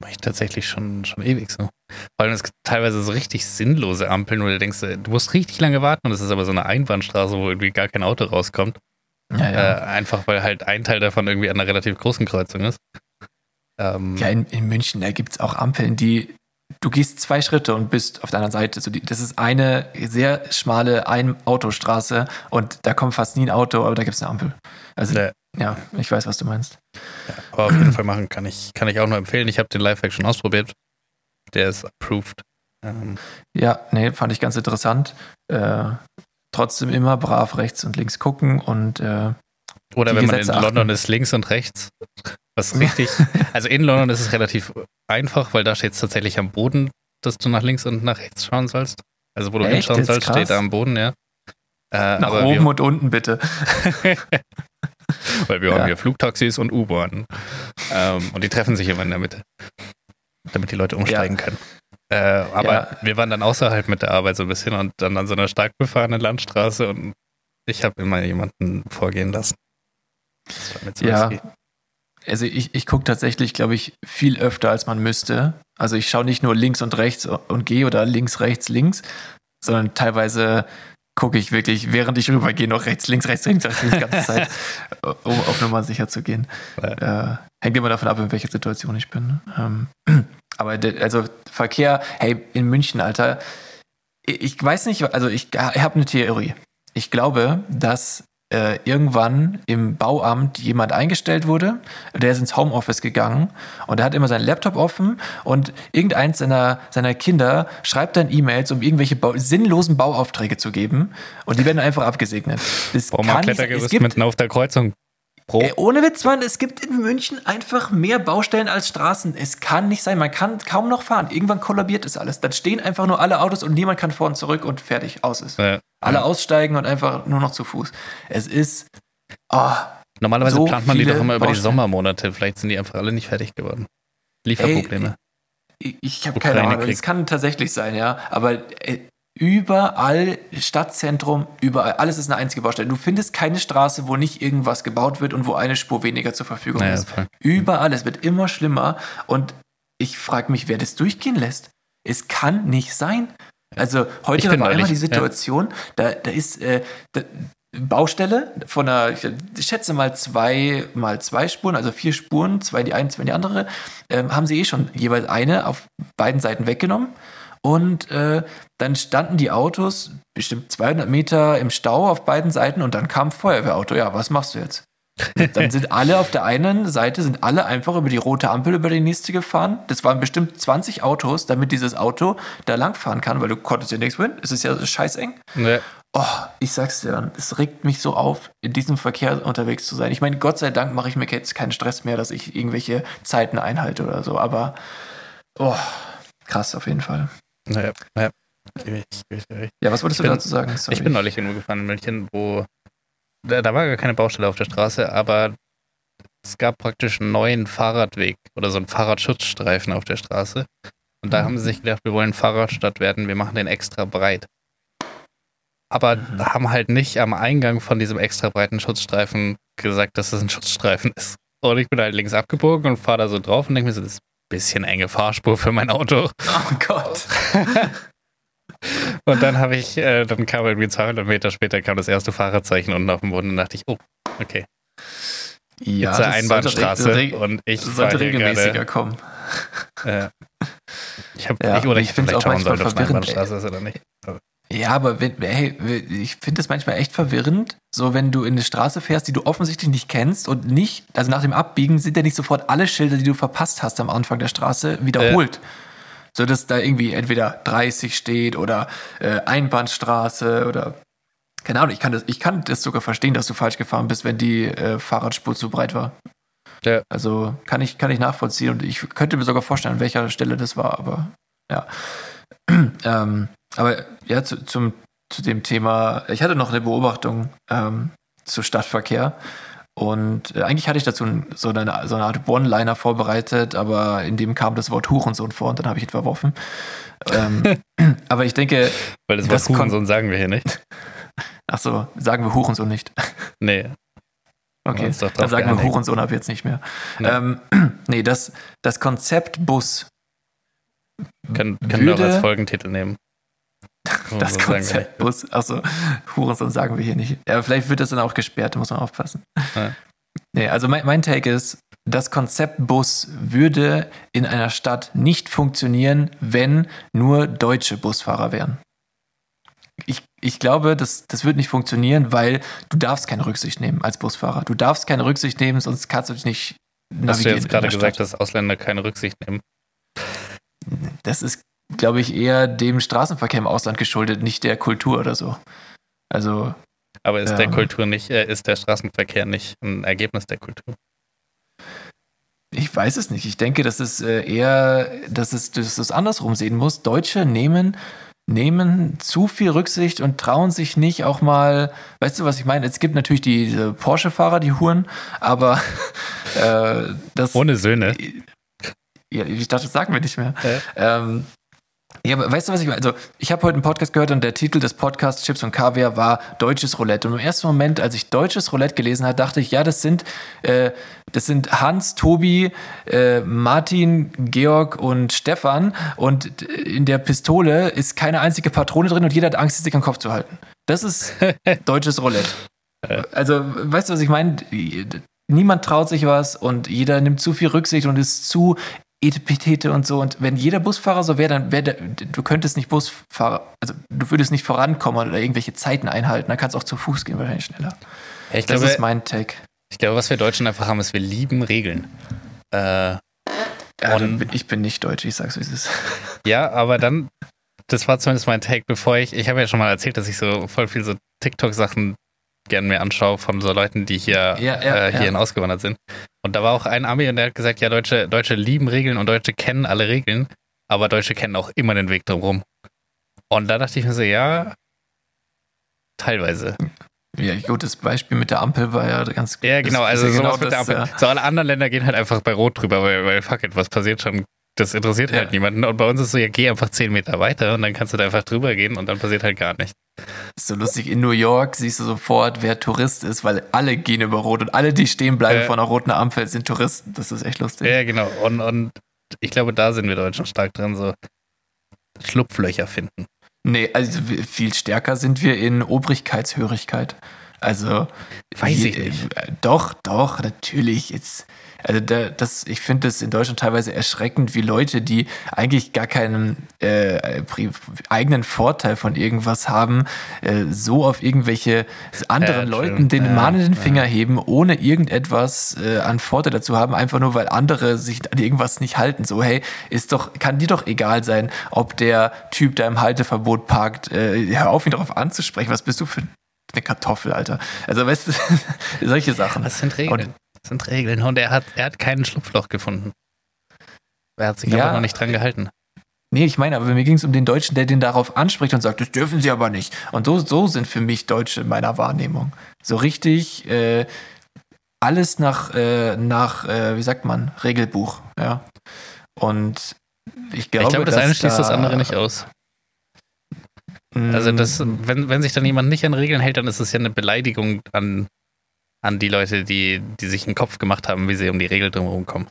Mache ich tatsächlich schon, schon ewig so. Vor allem es gibt teilweise so richtig sinnlose Ampeln, wo du denkst, du musst richtig lange warten und es ist aber so eine Einbahnstraße, wo irgendwie gar kein Auto rauskommt. Ja, ja. Äh, einfach weil halt ein Teil davon irgendwie an einer relativ großen Kreuzung ist. Ähm, ja, in, in München, da gibt es auch Ampeln, die du gehst zwei Schritte und bist auf der anderen Seite. Also die, das ist eine sehr schmale Ein-Autostraße und da kommt fast nie ein Auto, aber da gibt es eine Ampel. Also nee. Ja, ich weiß, was du meinst. Ja, aber auf jeden Fall machen kann ich, kann ich auch nur empfehlen. Ich habe den Lifehack schon ausprobiert. Der ist approved. Ähm. Ja, nee, fand ich ganz interessant. Äh, trotzdem immer brav rechts und links gucken und äh, oder wenn Gesetze man in London ist, links und rechts. Was richtig. also in London ist es relativ einfach, weil da steht es tatsächlich am Boden, dass du nach links und nach rechts schauen sollst. Also wo du Echt? hinschauen sollst, steht da am Boden, ja. Äh, nach oben und unten bitte. Weil wir ja. haben hier Flugtaxis und U-Bahnen. Ähm, und die treffen sich immer in der Mitte, damit die Leute umsteigen ja. können. Äh, aber ja. wir waren dann außerhalb mit der Arbeit so ein bisschen und dann an so einer stark befahrenen Landstraße und ich habe immer jemanden vorgehen lassen. So ja. Also ich, ich gucke tatsächlich, glaube ich, viel öfter, als man müsste. Also ich schaue nicht nur links und rechts und gehe oder links, rechts, links, sondern teilweise gucke ich wirklich, während ich rübergehe, noch rechts, links, rechts, links, rechts die ganze Zeit, um auf Nummer sicher zu gehen. Ja. Äh, hängt immer davon ab, in welcher Situation ich bin. Ähm, aber de, also Verkehr, hey, in München, Alter, ich, ich weiß nicht, also ich, ich habe eine Theorie. Ich glaube, dass äh, irgendwann im Bauamt jemand eingestellt wurde, der ist ins Homeoffice gegangen und der hat immer seinen Laptop offen und irgendeins seiner, seiner Kinder schreibt dann E-Mails, um irgendwelche Bau sinnlosen Bauaufträge zu geben und die werden einfach abgesegnet. Das Warum kann Klettergerüst mitten auf der Kreuzung? Pro. Ey, ohne Witz, Mann, es gibt in München einfach mehr Baustellen als Straßen. Es kann nicht sein, man kann kaum noch fahren. Irgendwann kollabiert es alles. Dann stehen einfach nur alle Autos und niemand kann vor und zurück und fertig, aus ist. Ja. Alle aussteigen und einfach nur noch zu Fuß. Es ist. Oh, Normalerweise so plant man die doch immer über die. Sommermonate. Vielleicht sind die einfach alle nicht fertig geworden. Lieferprobleme. ich, ich habe keine Ahnung. Es kann tatsächlich sein, ja. Aber äh, überall, Stadtzentrum, überall, alles ist eine einzige Baustelle. Du findest keine Straße, wo nicht irgendwas gebaut wird und wo eine Spur weniger zur Verfügung Naja, ist. voll. Überall, es wird immer schlimmer und ich frage mich, wer das durchgehen lässt. Es kann nicht sein. Also heute war einmal neulich, die Situation, da, da ist äh, da, Baustelle von einer, ich schätze mal zwei mal zwei Spuren, also vier Spuren, zwei die eine, zwei die andere, ähm, haben sie eh schon jeweils eine auf beiden Seiten weggenommen. Und äh, dann standen die Autos bestimmt 200 Meter im Stau auf beiden Seiten und dann kam Feuerwehrauto. Ja, was machst du jetzt? Dann sind alle auf der einen Seite, sind alle einfach über die rote Ampel über die nächste gefahren. Das waren bestimmt 20 Autos, damit dieses Auto da langfahren kann, weil du konntest ja nichts hin. Es ist ja scheißeng. Ja. Oh, ich sag's dir, es regt mich so auf, in diesem Verkehr unterwegs zu sein. Ich meine, Gott sei Dank mache ich mir jetzt keinen Stress mehr, dass ich irgendwelche Zeiten einhalte oder so, aber oh, krass auf jeden Fall. Ja, ja. Gebe ich, gebe ich dir recht. Ja, was wolltest Ich du bin- dazu sagen? Sorry. Ich bin neulich irgendwo gefahren in München, wo da, da war gar keine Baustelle auf der Straße, aber es gab praktisch einen neuen Fahrradweg oder so einen Fahrradschutzstreifen auf der Straße. Und da Mhm. haben sie sich gedacht, wir wollen Fahrradstadt werden, wir machen den extra breit. Aber Mhm. haben halt nicht am Eingang von diesem extra breiten Schutzstreifen gesagt, dass es ein Schutzstreifen ist. Und ich bin halt links abgebogen und fahre da so drauf und denke mir so, das ist bisschen enge Fahrspur für mein Auto. oh Gott. Und dann habe ich, äh, dann kam irgendwie 200 Meter später kam das erste Fahrerzeichen unten auf dem Boden und dachte ich, oh, okay, Ja, jetzt eine das Einbahnstraße sollte, und ich sollte regelmäßiger gerade, kommen. äh, ich habe Ja, oder ich, ich vielleicht schauen manchmal ob es eine Einbahnstraße ist oder nicht. Ja, aber wenn, hey, ich finde es manchmal echt verwirrend, so wenn du in eine Straße fährst, die du offensichtlich nicht kennst und nicht, also nach dem Abbiegen sind ja nicht sofort alle Schilder, die du verpasst hast am Anfang der Straße, wiederholt. So dass da irgendwie entweder 30 steht oder äh, Einbahnstraße oder keine Ahnung, ich kann das, ich kann das sogar verstehen, dass du falsch gefahren bist, wenn die äh, Fahrradspur zu breit war. Ja. Also kann ich, kann ich nachvollziehen und ich könnte mir sogar vorstellen, an welcher Stelle das war, aber ja. ähm, aber ja, zu, zum, zu dem Thema, ich hatte noch eine Beobachtung ähm, zu Stadtverkehr. Und äh, eigentlich hatte ich dazu so, eine, so eine Art One-Liner vorbereitet, aber in dem kam das Wort Hurensohn vor und dann habe ich ihn verworfen. ähm, aber ich denke, Weil das, Das Wort kon- Hurensohn sagen wir hier nicht. ach so, sagen wir Hurensohn nicht. Nee. Okay, dann sagen wir. Hurensohn ab jetzt nicht mehr. Nee. Ähm, nee, das, das Konzept Bus. Können, können wir auch Würde- als Folgentitel nehmen. Das So sagen wir Konzept Bus. Achso, Hurensohn sagen wir hier nicht. Ja, vielleicht wird das dann auch gesperrt, da muss man aufpassen. Ja. Nee, also mein, mein Take ist, das Konzept Bus würde in einer Stadt nicht funktionieren, wenn nur deutsche Busfahrer wären. Ich, ich glaube, das, das wird nicht funktionieren, weil du darfst keine Rücksicht nehmen als Busfahrer. Du darst keine Rücksicht nehmen, sonst kannst du dich nicht Hast du jetzt gerade gesagt, dass Ausländer keine Rücksicht nehmen? Das ist, glaube ich, eher dem Straßenverkehr im Ausland geschuldet, nicht der Kultur oder so. Also, Aber ist der Ja. Kultur nicht, äh, ist der Straßenverkehr nicht ein Ergebnis der Kultur? ich weiß es nicht. Ich denke, dass es äh, eher, dass es, dass es andersrum sehen muss. Deutsche nehmen, nehmen zu viel Rücksicht und trauen sich nicht auch mal, weißt du, was ich meine? Es gibt natürlich die diese Porsche-Fahrer, die Huren, aber äh, das. Ohne Söhne. Ja, ich dachte, das sagen wir nicht mehr. Äh? Ähm, ja, aber weißt du, was ich meine? Also, ich habe heute einen Podcast gehört und der Titel des Podcasts Chips und Kaviar war Deutsches Roulette. Und im ersten Moment, als ich Deutsches Roulette gelesen habe, dachte ich, ja, das sind, äh, das sind Hans, Tobi, äh, Martin, Georg und Stefan. Und in der Pistole ist keine einzige Patrone drin und jeder hat Angst, sich am Kopf zu halten. Das ist Deutsches Roulette. Also, weißt du, was ich meine? Niemand traut sich was und jeder nimmt zu viel Rücksicht und ist zu Etepetete und so. Und wenn jeder Busfahrer so wäre, dann wäre du könntest nicht Busfahrer, also du würdest nicht vorankommen oder irgendwelche Zeiten einhalten. Dann kannst du auch zu Fuß gehen, wahrscheinlich schneller. Ja, ich, Das glaube, ist mein Take. ich glaube, was wir Deutschen einfach haben, ist, wir lieben Regeln. Äh, Ja, bin, ich bin nicht deutsch, ich sag's wie es ist. ja, aber dann, das war zumindest mein Take, bevor ich, ich habe ja schon mal erzählt, dass ich so voll viel so TikTok-Sachen gern mir anschaue von so Leuten, die hier, Ja, ja, äh, hierhin ja. ausgewandert sind. Und da war auch ein Ami und der hat gesagt, ja, Deutsche, Deutsche lieben Regeln und Deutsche kennen alle Regeln, aber Deutsche kennen auch immer den Weg drumherum. Und da dachte ich mir so, ja, teilweise. Ja, gutes Beispiel mit der Ampel war ja ganz Ja, genau, das- also das sowas mit der das, Ampel. So alle anderen Länder gehen halt einfach bei Rot drüber, weil, weil fuck it, was passiert schon? Das interessiert halt Ja. niemanden. Und bei uns ist so, ja, geh einfach zehn Meter weiter und dann kannst du da einfach drüber gehen und dann passiert halt gar nichts. ist so lustig. In New York siehst du sofort, wer Tourist ist, weil alle gehen über Rot und alle, die stehen bleiben Ja. vor einer roten Ampel, sind Touristen. Das ist echt lustig. Ja, genau. Und, und ich glaube, da sind wir Deutschen stark drin, so Schlupflöcher finden. Nee, also viel stärker sind wir in Obrigkeitshörigkeit. Also Weiß je- ich nicht. äh, Doch, doch, natürlich. Jetzt, also da, das, ich finde es in Deutschland teilweise erschreckend, wie Leute, die eigentlich gar keinen äh, eigenen Vorteil von irgendwas haben, äh, so auf irgendwelche anderen Ja. Leuten den Ja, mahnenden ja. Finger heben, ohne irgendetwas äh, an Vorteil dazu haben, einfach nur weil andere sich an irgendwas nicht halten. So, hey, ist doch, kann dir doch egal sein, ob der Typ da im Halteverbot parkt. Äh, hör auf, ihn darauf anzusprechen. Was bist du für eine Kartoffel, Alter? Also, weißt du, solche Sachen. Das sind Regeln. Das sind Regeln. Und er hat, er hat kein Schlupfloch gefunden. Er hat sich Ja. einfach noch nicht dran gehalten. Nee, ich meine, aber mir ging es um den Deutschen, der den darauf anspricht und sagt, das dürfen sie aber nicht. Und so, so sind für mich Deutsche in meiner Wahrnehmung. So richtig äh, alles nach, äh, nach äh, wie sagt man, Regelbuch. Ja. Und ich glaube, ich glaube, das eine schließt das da- andere nicht aus. Also das, Mm, wenn, wenn sich dann jemand nicht an Regeln hält, dann ist es ja eine Beleidigung an, an die Leute, die, die sich einen Kopf gemacht haben, wie sie um die Regel drumherum kommen.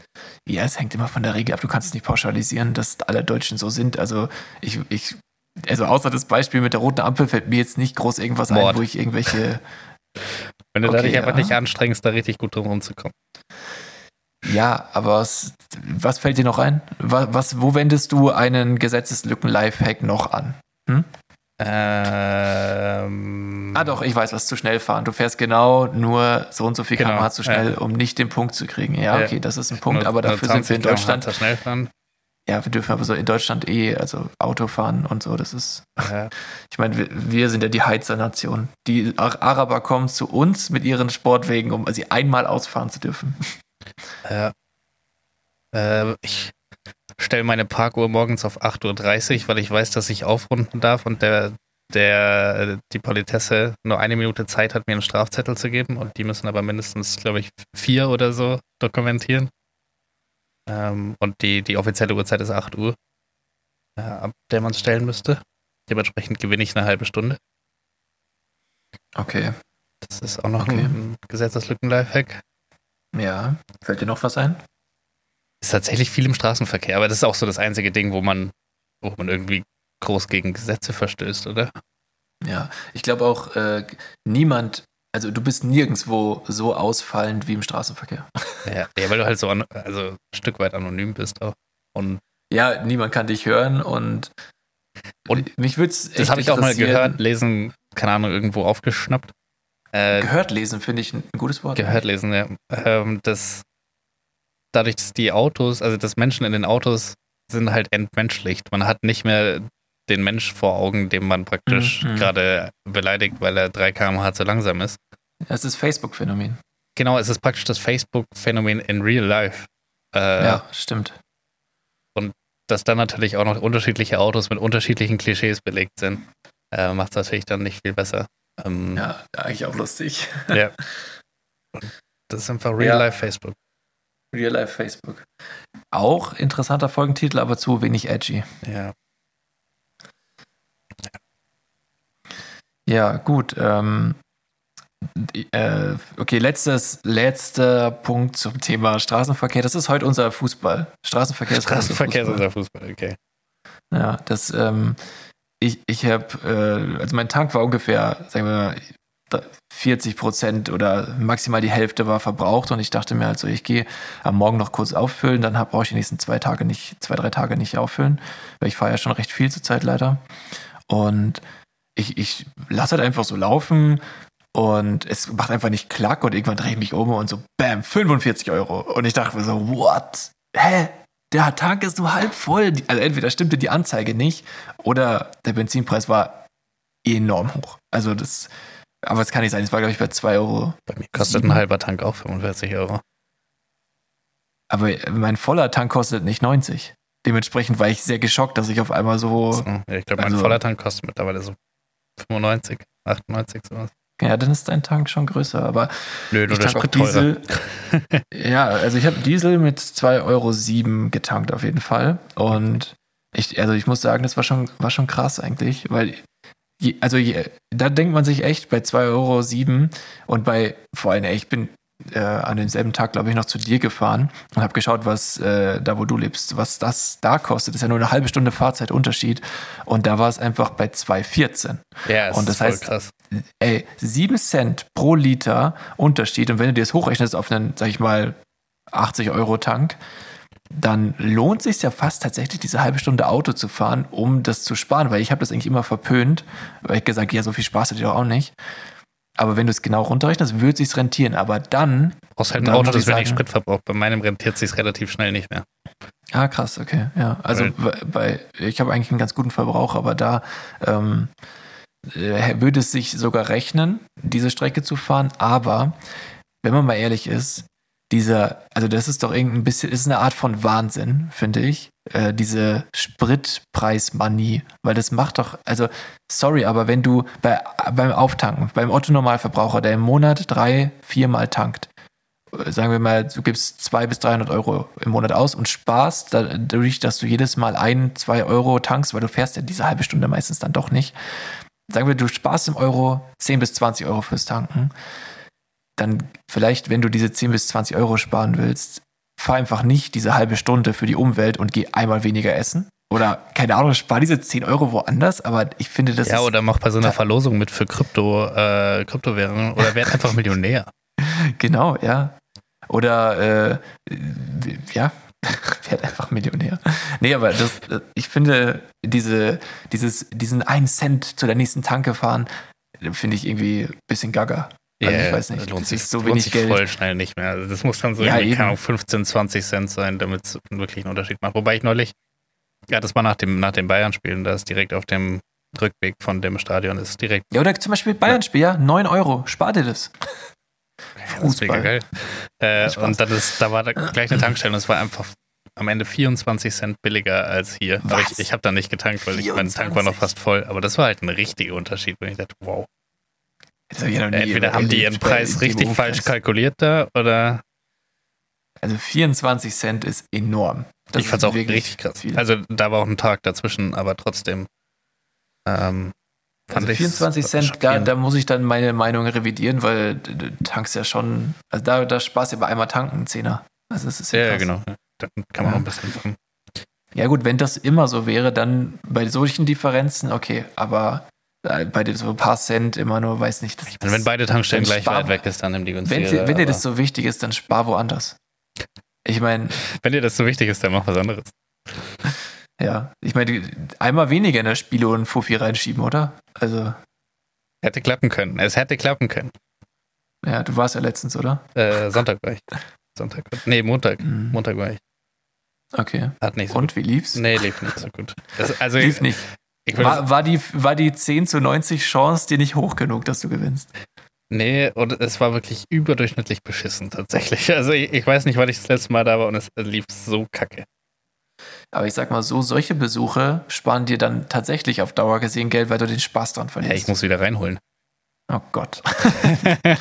Ja, es hängt immer von der Regel ab. Du kannst es nicht pauschalisieren, dass alle Deutschen so sind. Also ich, ich, also außer das Beispiel mit der roten Ampel fällt mir jetzt nicht groß irgendwas Mord. ein, wo ich irgendwelche. Wenn du Okay, da dich einfach ja. nicht anstrengst, da richtig gut drumherum zu kommen. Ja, aber was, was fällt dir noch ein? Was, was, wo wendest du einen Gesetzeslücken-Lifehack noch an? Ähm, Ah doch, ich weiß, was zu schnell fahren. Du fährst genau nur so und so viel Genau, km/h zu schnell, um nicht den Punkt zu kriegen. Ja, Ja. okay, das ist ein Punkt, nur- aber dafür sind wir in 20 km/h Deutschland. schnell fahren. Ja, wir dürfen aber so in Deutschland eh, also Auto fahren und so, das ist. Ja. Ich meine, wir, wir sind ja die Heizer-Nation. Die Ar- Araber kommen zu uns mit ihren Sportwegen, um sie einmal ausfahren zu dürfen. Ja. Äh, ich stelle meine Parkuhr morgens auf 8.30 Uhr, weil ich weiß, dass ich aufrunden darf und der, der, die Politesse nur eine Minute Zeit hat, mir einen Strafzettel zu geben und die müssen aber mindestens, glaube ich, vier oder so dokumentieren. Ähm, und die, die offizielle Uhrzeit ist 8 Uhr, äh, ab der man es stellen müsste. Dementsprechend gewinne ich eine halbe Stunde. Okay. Das ist auch noch Okay. ein Gesetzeslücken-Lifehack. Ja. Fällt dir noch was ein? Ist tatsächlich viel im Straßenverkehr, aber das ist auch so das einzige Ding, wo man, wo man irgendwie groß gegen Gesetze verstößt, oder? Ja, ich glaube auch, äh, niemand, also du bist nirgendwo so ausfallend wie im Straßenverkehr. Ja, ja weil du halt so an, also ein Stück weit anonym bist auch. Und Ja, niemand kann dich hören und, Und mich würde es das habe ich auch mal gehört, lesen, keine Ahnung, irgendwo aufgeschnappt. Äh, Gehört lesen finde ich ein gutes Wort. gehört lesen, ja. Ähm, dass dadurch, dass die Autos, also dass Menschen in den Autos sind halt entmenschlicht. Man hat nicht mehr den Mensch vor Augen, den man praktisch Mhm. gerade beleidigt, weil er 3 km/h zu langsam ist. Das ist Facebook-Phänomen. Genau, es ist praktisch das Facebook-Phänomen in real life. Äh, ja, stimmt. Dass dann natürlich auch noch unterschiedliche Autos mit unterschiedlichen Klischees belegt sind, äh, macht es natürlich dann nicht viel besser. Ähm, Ja, eigentlich auch lustig. ja. Das ist einfach Ja. real life Facebook. Real Life Facebook. Auch interessanter Folgentitel, aber zu wenig edgy. Ja. Ja, gut. Ähm, äh, okay, letztes, letzter Punkt zum Thema Straßenverkehr. Das ist heute unser Fußball. Straßenverkehr ist heute unser Straßenverkehr ist Fußball. unser Fußball, okay. Ja, das, ähm, ich, ich habe, äh, also mein Tank war ungefähr, sagen wir mal, 40 Prozent oder maximal die Hälfte war verbraucht und ich dachte mir also, ich gehe am Morgen noch kurz auffüllen, dann brauche ich die nächsten zwei Tage nicht, zwei, drei Tage nicht auffüllen, weil ich fahre ja schon recht viel zur Zeit leider. Und ich, ich lasse halt einfach so laufen und es macht einfach nicht klack und irgendwann drehe ich mich um und so, bam, 45 Euro. Und ich dachte mir so, what? Hä? Der Tank ist nur halb voll. Also entweder stimmte die Anzeige nicht oder der Benzinpreis war enorm hoch. Also das Aber es kann nicht sein, es war, glaube ich, bei 2 Euro. Bei mir kostet ein halber Tank auch 45 Euro. Aber mein voller Tank kostet nicht 90. Dementsprechend war ich sehr geschockt, dass ich auf einmal so. So, ich glaube, mein Also- voller Tank kostet mittlerweile so 95, 98 sowas. Ja, dann ist dein Tank schon größer. Aber Nö, nur ich der Sprit. Diesel. ja, also ich habe Diesel mit 2,07 Euro getankt auf jeden Fall. Und ich, also ich muss sagen, das war schon, war schon krass eigentlich, weil je, also je, da denkt man sich echt bei 2,07 Euro und bei, vor allem, ey, ich bin äh, an demselben Tag, glaube ich, noch zu dir gefahren und habe geschaut, was äh, da, wo du lebst, was das da kostet. Das ist ja nur eine halbe Stunde Fahrzeitunterschied. Und da war es einfach bei 2,14. Ja, Und das ist voll heißt- krass. ey, 7 Cent pro Liter Unterschied. Und wenn du dir das hochrechnest auf einen, sag ich mal, 80 Euro Tank, dann lohnt sich ja fast tatsächlich diese halbe Stunde Auto zu fahren, um das zu sparen, weil ich habe das eigentlich immer verpönt, weil ich gesagt, ja, so viel Spaß hat ihr doch auch nicht. Aber wenn du es genau runterrechnest, würde es sich rentieren. Aber dann, brauchst halt ein Auto, das wenig Sprit verbraucht. Bei meinem rentiert sich relativ schnell nicht mehr. ah krass, okay, ja. Also bei, bei ich habe eigentlich einen ganz guten Verbrauch, aber da ähm, äh, würde es sich sogar rechnen, diese Strecke zu fahren. Aber wenn man mal ehrlich ist, dieser, also das ist doch irgendein bisschen, ist eine Art von Wahnsinn, finde ich, äh, diese Spritpreismanie, weil das macht doch, also sorry, aber wenn du bei, beim Auftanken, beim Otto-Normalverbraucher, der im Monat drei, viermal tankt, äh, sagen wir mal, du gibst zwei bis 300 Euro im Monat aus und sparst dadurch, dass du jedes Mal ein, zwei Euro tankst, weil du fährst ja diese halbe Stunde meistens dann doch nicht. Sagen wir, du sparst im Euro 10 bis 20 Euro fürs Tanken. Dann vielleicht, wenn du diese 10 bis 20 Euro sparen willst, fahr einfach nicht diese halbe Stunde für die Umwelt und geh einmal weniger essen. Oder, keine Ahnung, spar diese 10 Euro woanders, aber ich finde, das ja, oder mach bei so einer Verlosung mit für Krypto, äh, Kryptowährungen oder werd einfach Millionär. Genau, ja. Oder, äh, ja, werd einfach Millionär. Nee, aber das, ich finde, diese, dieses, diesen einen Cent zu der nächsten Tanke fahren, finde ich irgendwie ein bisschen gaga. Also Ja, ich weiß nicht, lohnt sich, so lohnt wenig sich Geld. voll schnell nicht mehr. Also das muss dann so Ja, irgendwie, keine Ahnung, 15, 20 Cent sein, damit es wirklich einen Unterschied macht. Wobei ich neulich, ja, das war nach dem, nach dem Bayern-Spielen, da ist direkt auf dem Rückweg von dem Stadion ist direkt Ja, oder zum Beispiel Bayern-Spiel, ja, 9 Euro, spar dir das. Ja, das ist mega Fußball. geil. Äh, und dann ist, da war da gleich eine Tankstelle und es war einfach am Ende 24 Cent billiger als hier. Aber Was? ich, ich habe da nicht getankt, weil ich, mein Tank war noch 24? fast voll. Aber das war halt ein richtiger Unterschied, wenn ich dachte, wow. Das hab ich ja noch nie Entweder haben die ihren Preis richtig falsch kalkuliert da oder Also 24 Cent ist enorm. Das ich fand's auch richtig krass. viel. Also da war auch ein Tag dazwischen, aber trotzdem ähm, fand Also ich's 24 Cent, da, da muss ich dann meine Meinung revidieren, weil du tankst ja schon, also da, da sparst du ja bei einmal tanken Zehner. Also das ist ja, Ja, genau. Dann kann man Ja. noch ein bisschen machen. Ja gut, wenn das immer so wäre, dann bei solchen Differenzen, okay, aber bei den so ein paar Cent immer nur, weiß nicht. Das, Und wenn beide Tankstellen gleich spar- weit weg ist, dann nimm die wenn, günstigere. dir- wenn dir das so wichtig ist, dann spar woanders. Ich meine, wenn dir das so wichtig ist, dann mach was anderes. ja, ich meine, einmal weniger in der Spiele und Fuffi reinschieben, oder? Also, Hätte klappen können. Es hätte klappen können. ja, du warst ja letztens, oder? Äh, Sonntag war ich. Sonntag. Nee, Montag. Mhm. Montag war ich. Okay. Hat nicht so Und wie lief's? Nee, lief nicht so gut. Das, also Lief ich, nicht. War, war, die, war die 10 zu 90 Chance dir nicht hoch genug, dass du gewinnst? Nee, und es war wirklich überdurchschnittlich beschissen tatsächlich. Also ich, ich weiß nicht, wann ich das letzte Mal da war und es lief so kacke. Aber ich sag mal so, solche Besuche sparen dir dann tatsächlich auf Dauer gesehen Geld, weil du den Spaß dran Ja, verlierst. ich muss wieder reinholen. oh Gott. Ich bin doch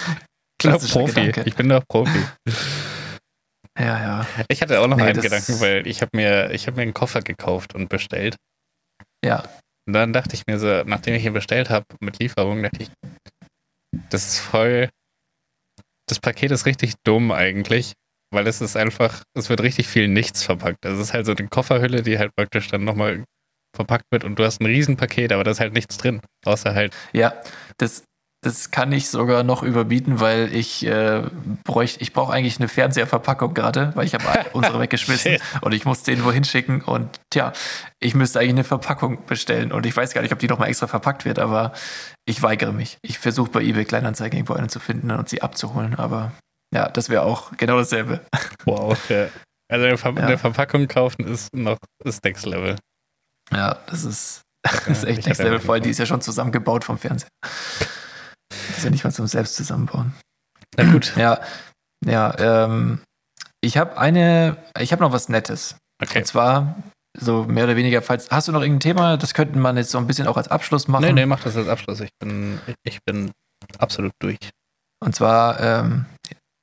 Klassischer Profi. Gedanke. Ich bin doch Profi. Ja, ja. Ich hatte auch noch Nee, einen Gedanken, weil ich habe mir, ich hab mir einen Koffer gekauft und bestellt. Ja. Und dann dachte ich mir so, nachdem ich ihn bestellt habe mit Lieferung, dachte ich, das ist voll. Das Paket ist richtig dumm eigentlich, weil es ist einfach, es wird richtig viel nichts verpackt. Also es ist halt so eine Kofferhülle, die halt praktisch dann nochmal verpackt wird und du hast ein Riesenpaket, aber da ist halt nichts drin. Außer halt, Ja, das, das kann ich sogar noch überbieten, weil ich äh, bräuchte, ich brauche eigentlich eine Fernseherverpackung gerade, weil ich habe unsere weggeschmissen und ich muss den wohin schicken und tja, ich müsste eigentlich eine Verpackung bestellen und ich weiß gar nicht, ob die nochmal extra verpackt wird, aber ich weigere mich. Ich versuche bei eBay Kleinanzeigen irgendwo eine zu finden und sie abzuholen, aber ja, das wäre auch genau dasselbe. wow. Ja. Also eine, Ver Ja. eine Verpackung kaufen ist noch das Next Level. Ja, das ist, das ist echt next level, vor allem die ist ja schon zusammengebaut vom Fernseher. Das ist ja nicht mal zum Selbst zusammenbauen. Na gut. Ja, ja, ähm, ich habe eine, ich habe noch was Nettes. Okay. Und zwar, so mehr oder weniger, falls, hast du noch irgendein Thema? Das könnten man jetzt so ein bisschen auch als Abschluss machen. Nee, nee, mach das als Abschluss. Ich bin, ich bin absolut durch. Und zwar, ähm,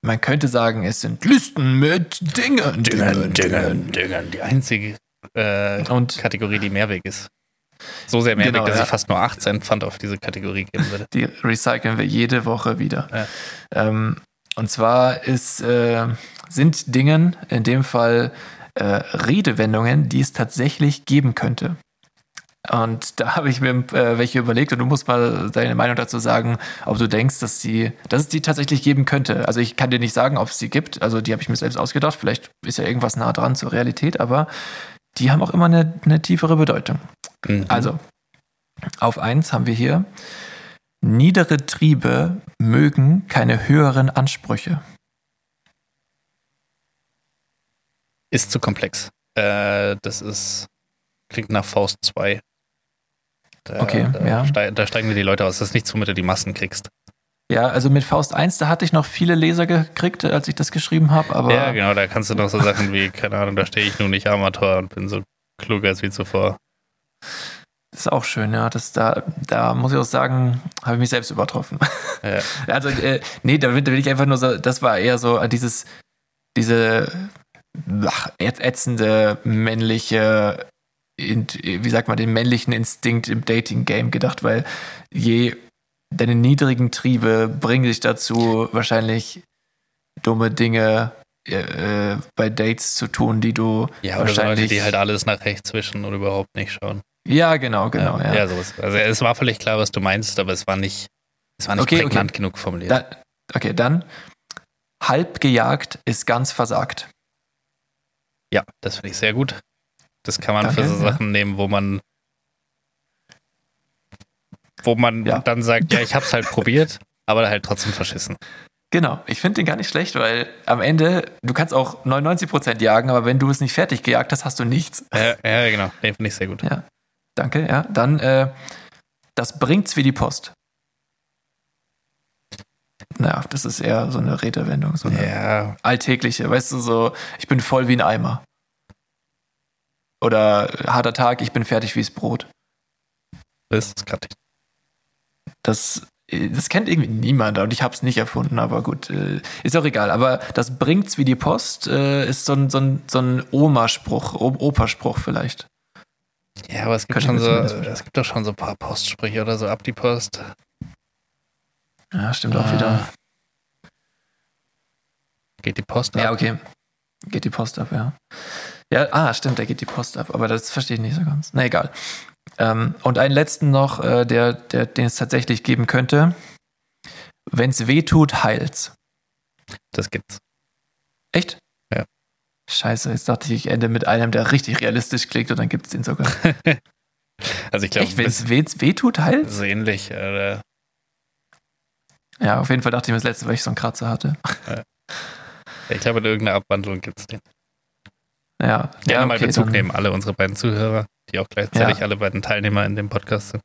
man könnte sagen, es sind Listen mit Dingen. Dingen, Dingen, Dingen. Die einzige äh, Und Kategorie, die Mehrweg ist. So sehr Mehrweg, Genau, dass ja. ich fast nur 8 Cent Pfand auf diese Kategorie geben würde. die recyceln wir jede Woche wieder. Ja. Ähm, und zwar ist, äh, sind Dingen, in dem Fall äh, Redewendungen, die es tatsächlich geben könnte. Und da habe ich mir äh, welche überlegt und du musst mal deine Meinung dazu sagen, ob du denkst, dass, sie, dass es die tatsächlich geben könnte. Also ich kann dir nicht sagen, ob es sie gibt. Also die habe ich mir selbst ausgedacht. Vielleicht ist ja irgendwas nah dran zur Realität, aber die haben auch immer eine, eine tiefere Bedeutung. Mhm. Also, auf eins haben wir hier, niedere Triebe mögen keine höheren Ansprüche. Ist zu komplex. Äh, das ist, klingt nach Faust 2. Da, Okay, da, ja. stei- da steigen dir die Leute aus. Das ist nichts, womit du die Massen kriegst. Ja, also mit Faust 1, da hatte ich noch viele Leser gekriegt, als ich das geschrieben habe, aber ja, genau, da kannst du noch so Sachen wie, keine Ahnung, da stehe ich nun nicht Amateur und bin so klug als wie zuvor. das ist auch schön, ja. Das, da, da muss ich auch sagen, habe ich mich selbst übertroffen. Ja. Also, äh, nee, da will, ich einfach nur so, das war eher so an dieses, diese ach, ätz- ätzende männliche, wie sagt man, den männlichen Instinkt im Dating-Game gedacht, weil je deine niedrigen Triebe bringen dich dazu, wahrscheinlich dumme Dinge äh, äh, bei Dates zu tun, die du Ja, oder so Leute, wahrscheinlich. die halt alles nach rechts wischen und überhaupt nicht schauen. ja, genau, genau, ja. ja sowas. Also es war völlig klar, was du meinst, aber es war nicht, es war nicht Okay, okay. prägnant genug formuliert. Da, okay, dann halb gejagt ist ganz versagt. ja, das finde ich sehr gut. Das kann man Danke, für so ja. Sachen nehmen, wo man wo man Ja. dann sagt, ja, ich hab's halt probiert, aber halt trotzdem verschissen. Genau, ich finde den gar nicht schlecht, weil am Ende, du kannst auch 99% jagen, aber wenn du es nicht fertig gejagt hast, hast du nichts. Ja, ja genau. Den finde ich sehr gut. Ja, danke, ja. Dann, äh, das bringt's wie die Post. Naja, das ist eher so eine Redewendung, so eine Ja, alltägliche, weißt du, so, ich bin voll wie ein Eimer. Oder harter Tag, ich bin fertig wie's Brot. das ist gerade Das, äh, das kennt irgendwie niemand und ich habe es nicht erfunden, aber gut, äh, ist auch egal. Aber das bringt's wie die Post äh, ist so ein, so ein, so ein Oma-Spruch, Operspruch vielleicht. Ja, aber es gibt schon so, es gibt doch schon so ein paar Postsprüche oder so ab die Post. Ja, stimmt auch Ah. wieder. Geht die Post Ja, ab? okay. Geht die Post ab, ja. Ja, ah, stimmt, da geht die Post ab, aber das verstehe ich nicht so ganz. Na egal. Ähm, und einen letzten noch, äh, der, der, den es tatsächlich geben könnte. Wenn's weh tut, heilt's. Das gibt's. Echt? Ja. Scheiße, jetzt dachte ich, ich ende mit einem, der richtig realistisch klingt und dann gibt's den sogar. Also ich glaube, Echt, wenn's weh's weh tut, heilt's? so ähnlich. Äh, Ja, auf jeden Fall dachte ich mir das letzte, weil ich so einen Kratzer hatte. ich glaube, in irgendeiner Abwandlung gibt's den. Ja, Gerne ja, mal okay, Bezug nehmen, alle unsere beiden Zuhörer, die auch gleichzeitig Ja. alle beiden Teilnehmer in dem Podcast sind.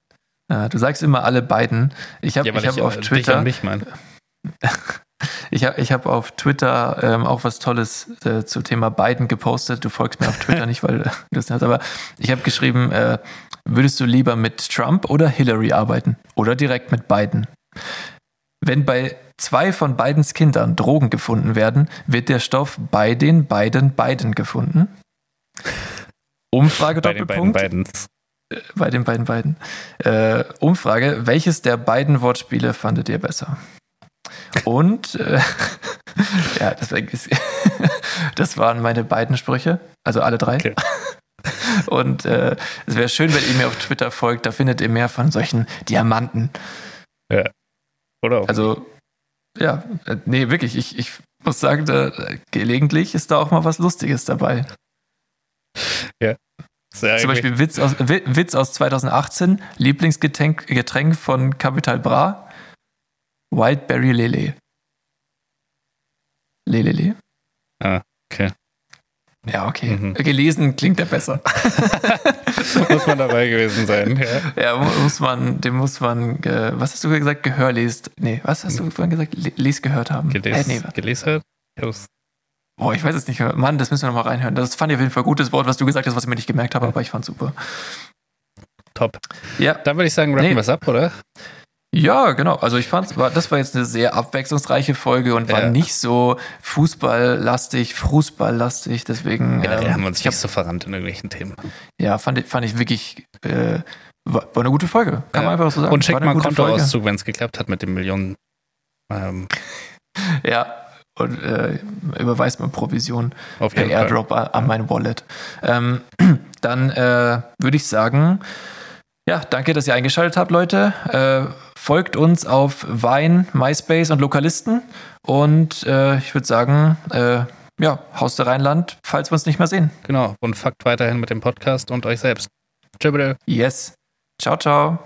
Ja, du sagst immer alle beiden. Ich habe Ja, ich hab ich auf äh, dich Twitter, und ich habe ich hab auf Twitter ähm, auch was Tolles äh, zum Thema Biden gepostet. Du folgst mir auf Twitter nicht, weil du das hast, aber ich habe geschrieben, äh, würdest du lieber mit Trump oder Hillary arbeiten oder direkt mit Biden? Wenn bei zwei von Bidens Kindern Drogen gefunden werden, wird der Stoff bei den beiden Biden gefunden? Umfrage Bei den beiden Doppelpunkt. Bidens. Bei den beiden beiden. Äh, Umfrage, welches der beiden Wortspiele fandet ihr besser? Und äh, ja, deswegen ist, das waren meine beiden Sprüche, also alle drei. Okay. Und äh, es wäre schön, wenn ihr mir auf Twitter folgt, da findet ihr mehr von solchen Diamanten. Oder? auch Also, ja, äh, nee, wirklich, ich, ich muss sagen, da, gelegentlich ist da auch mal was Lustiges dabei. Sehr Zum Beispiel Witz aus, Wi- Witz aus 2018, Lieblingsgetränk Getränk von Capital Bra, Wildberry Lele. Lelele. Ah, okay. Ja, okay. Mhm. Gelesen klingt ja besser. Muss man dabei gewesen sein. Ja. Ja, mu- muss man, dem muss man, äh, was hast du gesagt? Gehör lest. Nee, was hast du vorhin gesagt? Le- Les gehört haben. Geles, Äh, nee, gelesen? Boah, ich weiß es nicht. Mann, das müssen wir nochmal reinhören. Das fand ich auf jeden Fall ein gutes Wort, was du gesagt hast, was ich mir nicht gemerkt habe, aber ich fand super. Top. Ja, Dann würde ich sagen, rappen Nee. wir es ab, oder? Ja, genau. Also ich fand, das war jetzt eine sehr abwechslungsreiche Folge und war Ja. nicht so fußballlastig, fußballlastig. Deswegen, Generell ähm, haben wir uns ich hab, nicht so verrannt in irgendwelchen Themen. ja, fand, ich- fand ich wirklich, äh, war, war eine gute Folge. Kann Ja. man einfach so sagen. Und check mal. Kontoauszug, wenn es geklappt hat mit den Millionen. Ähm, Ja, und äh, überweist mir Provision auf per Fall. Airdrop an, an mein Wallet. Ähm, dann äh, würde ich sagen, ja, danke, dass ihr eingeschaltet habt, Leute. Äh, folgt uns auf Wein, MySpace und Lokalisten. Und äh, ich würde sagen, äh, ja, Haus der Rheinland, falls wir uns nicht mehr sehen. Genau. Und fuckt weiterhin mit dem Podcast und euch selbst. Tschüss. Yes. Ciao, ciao.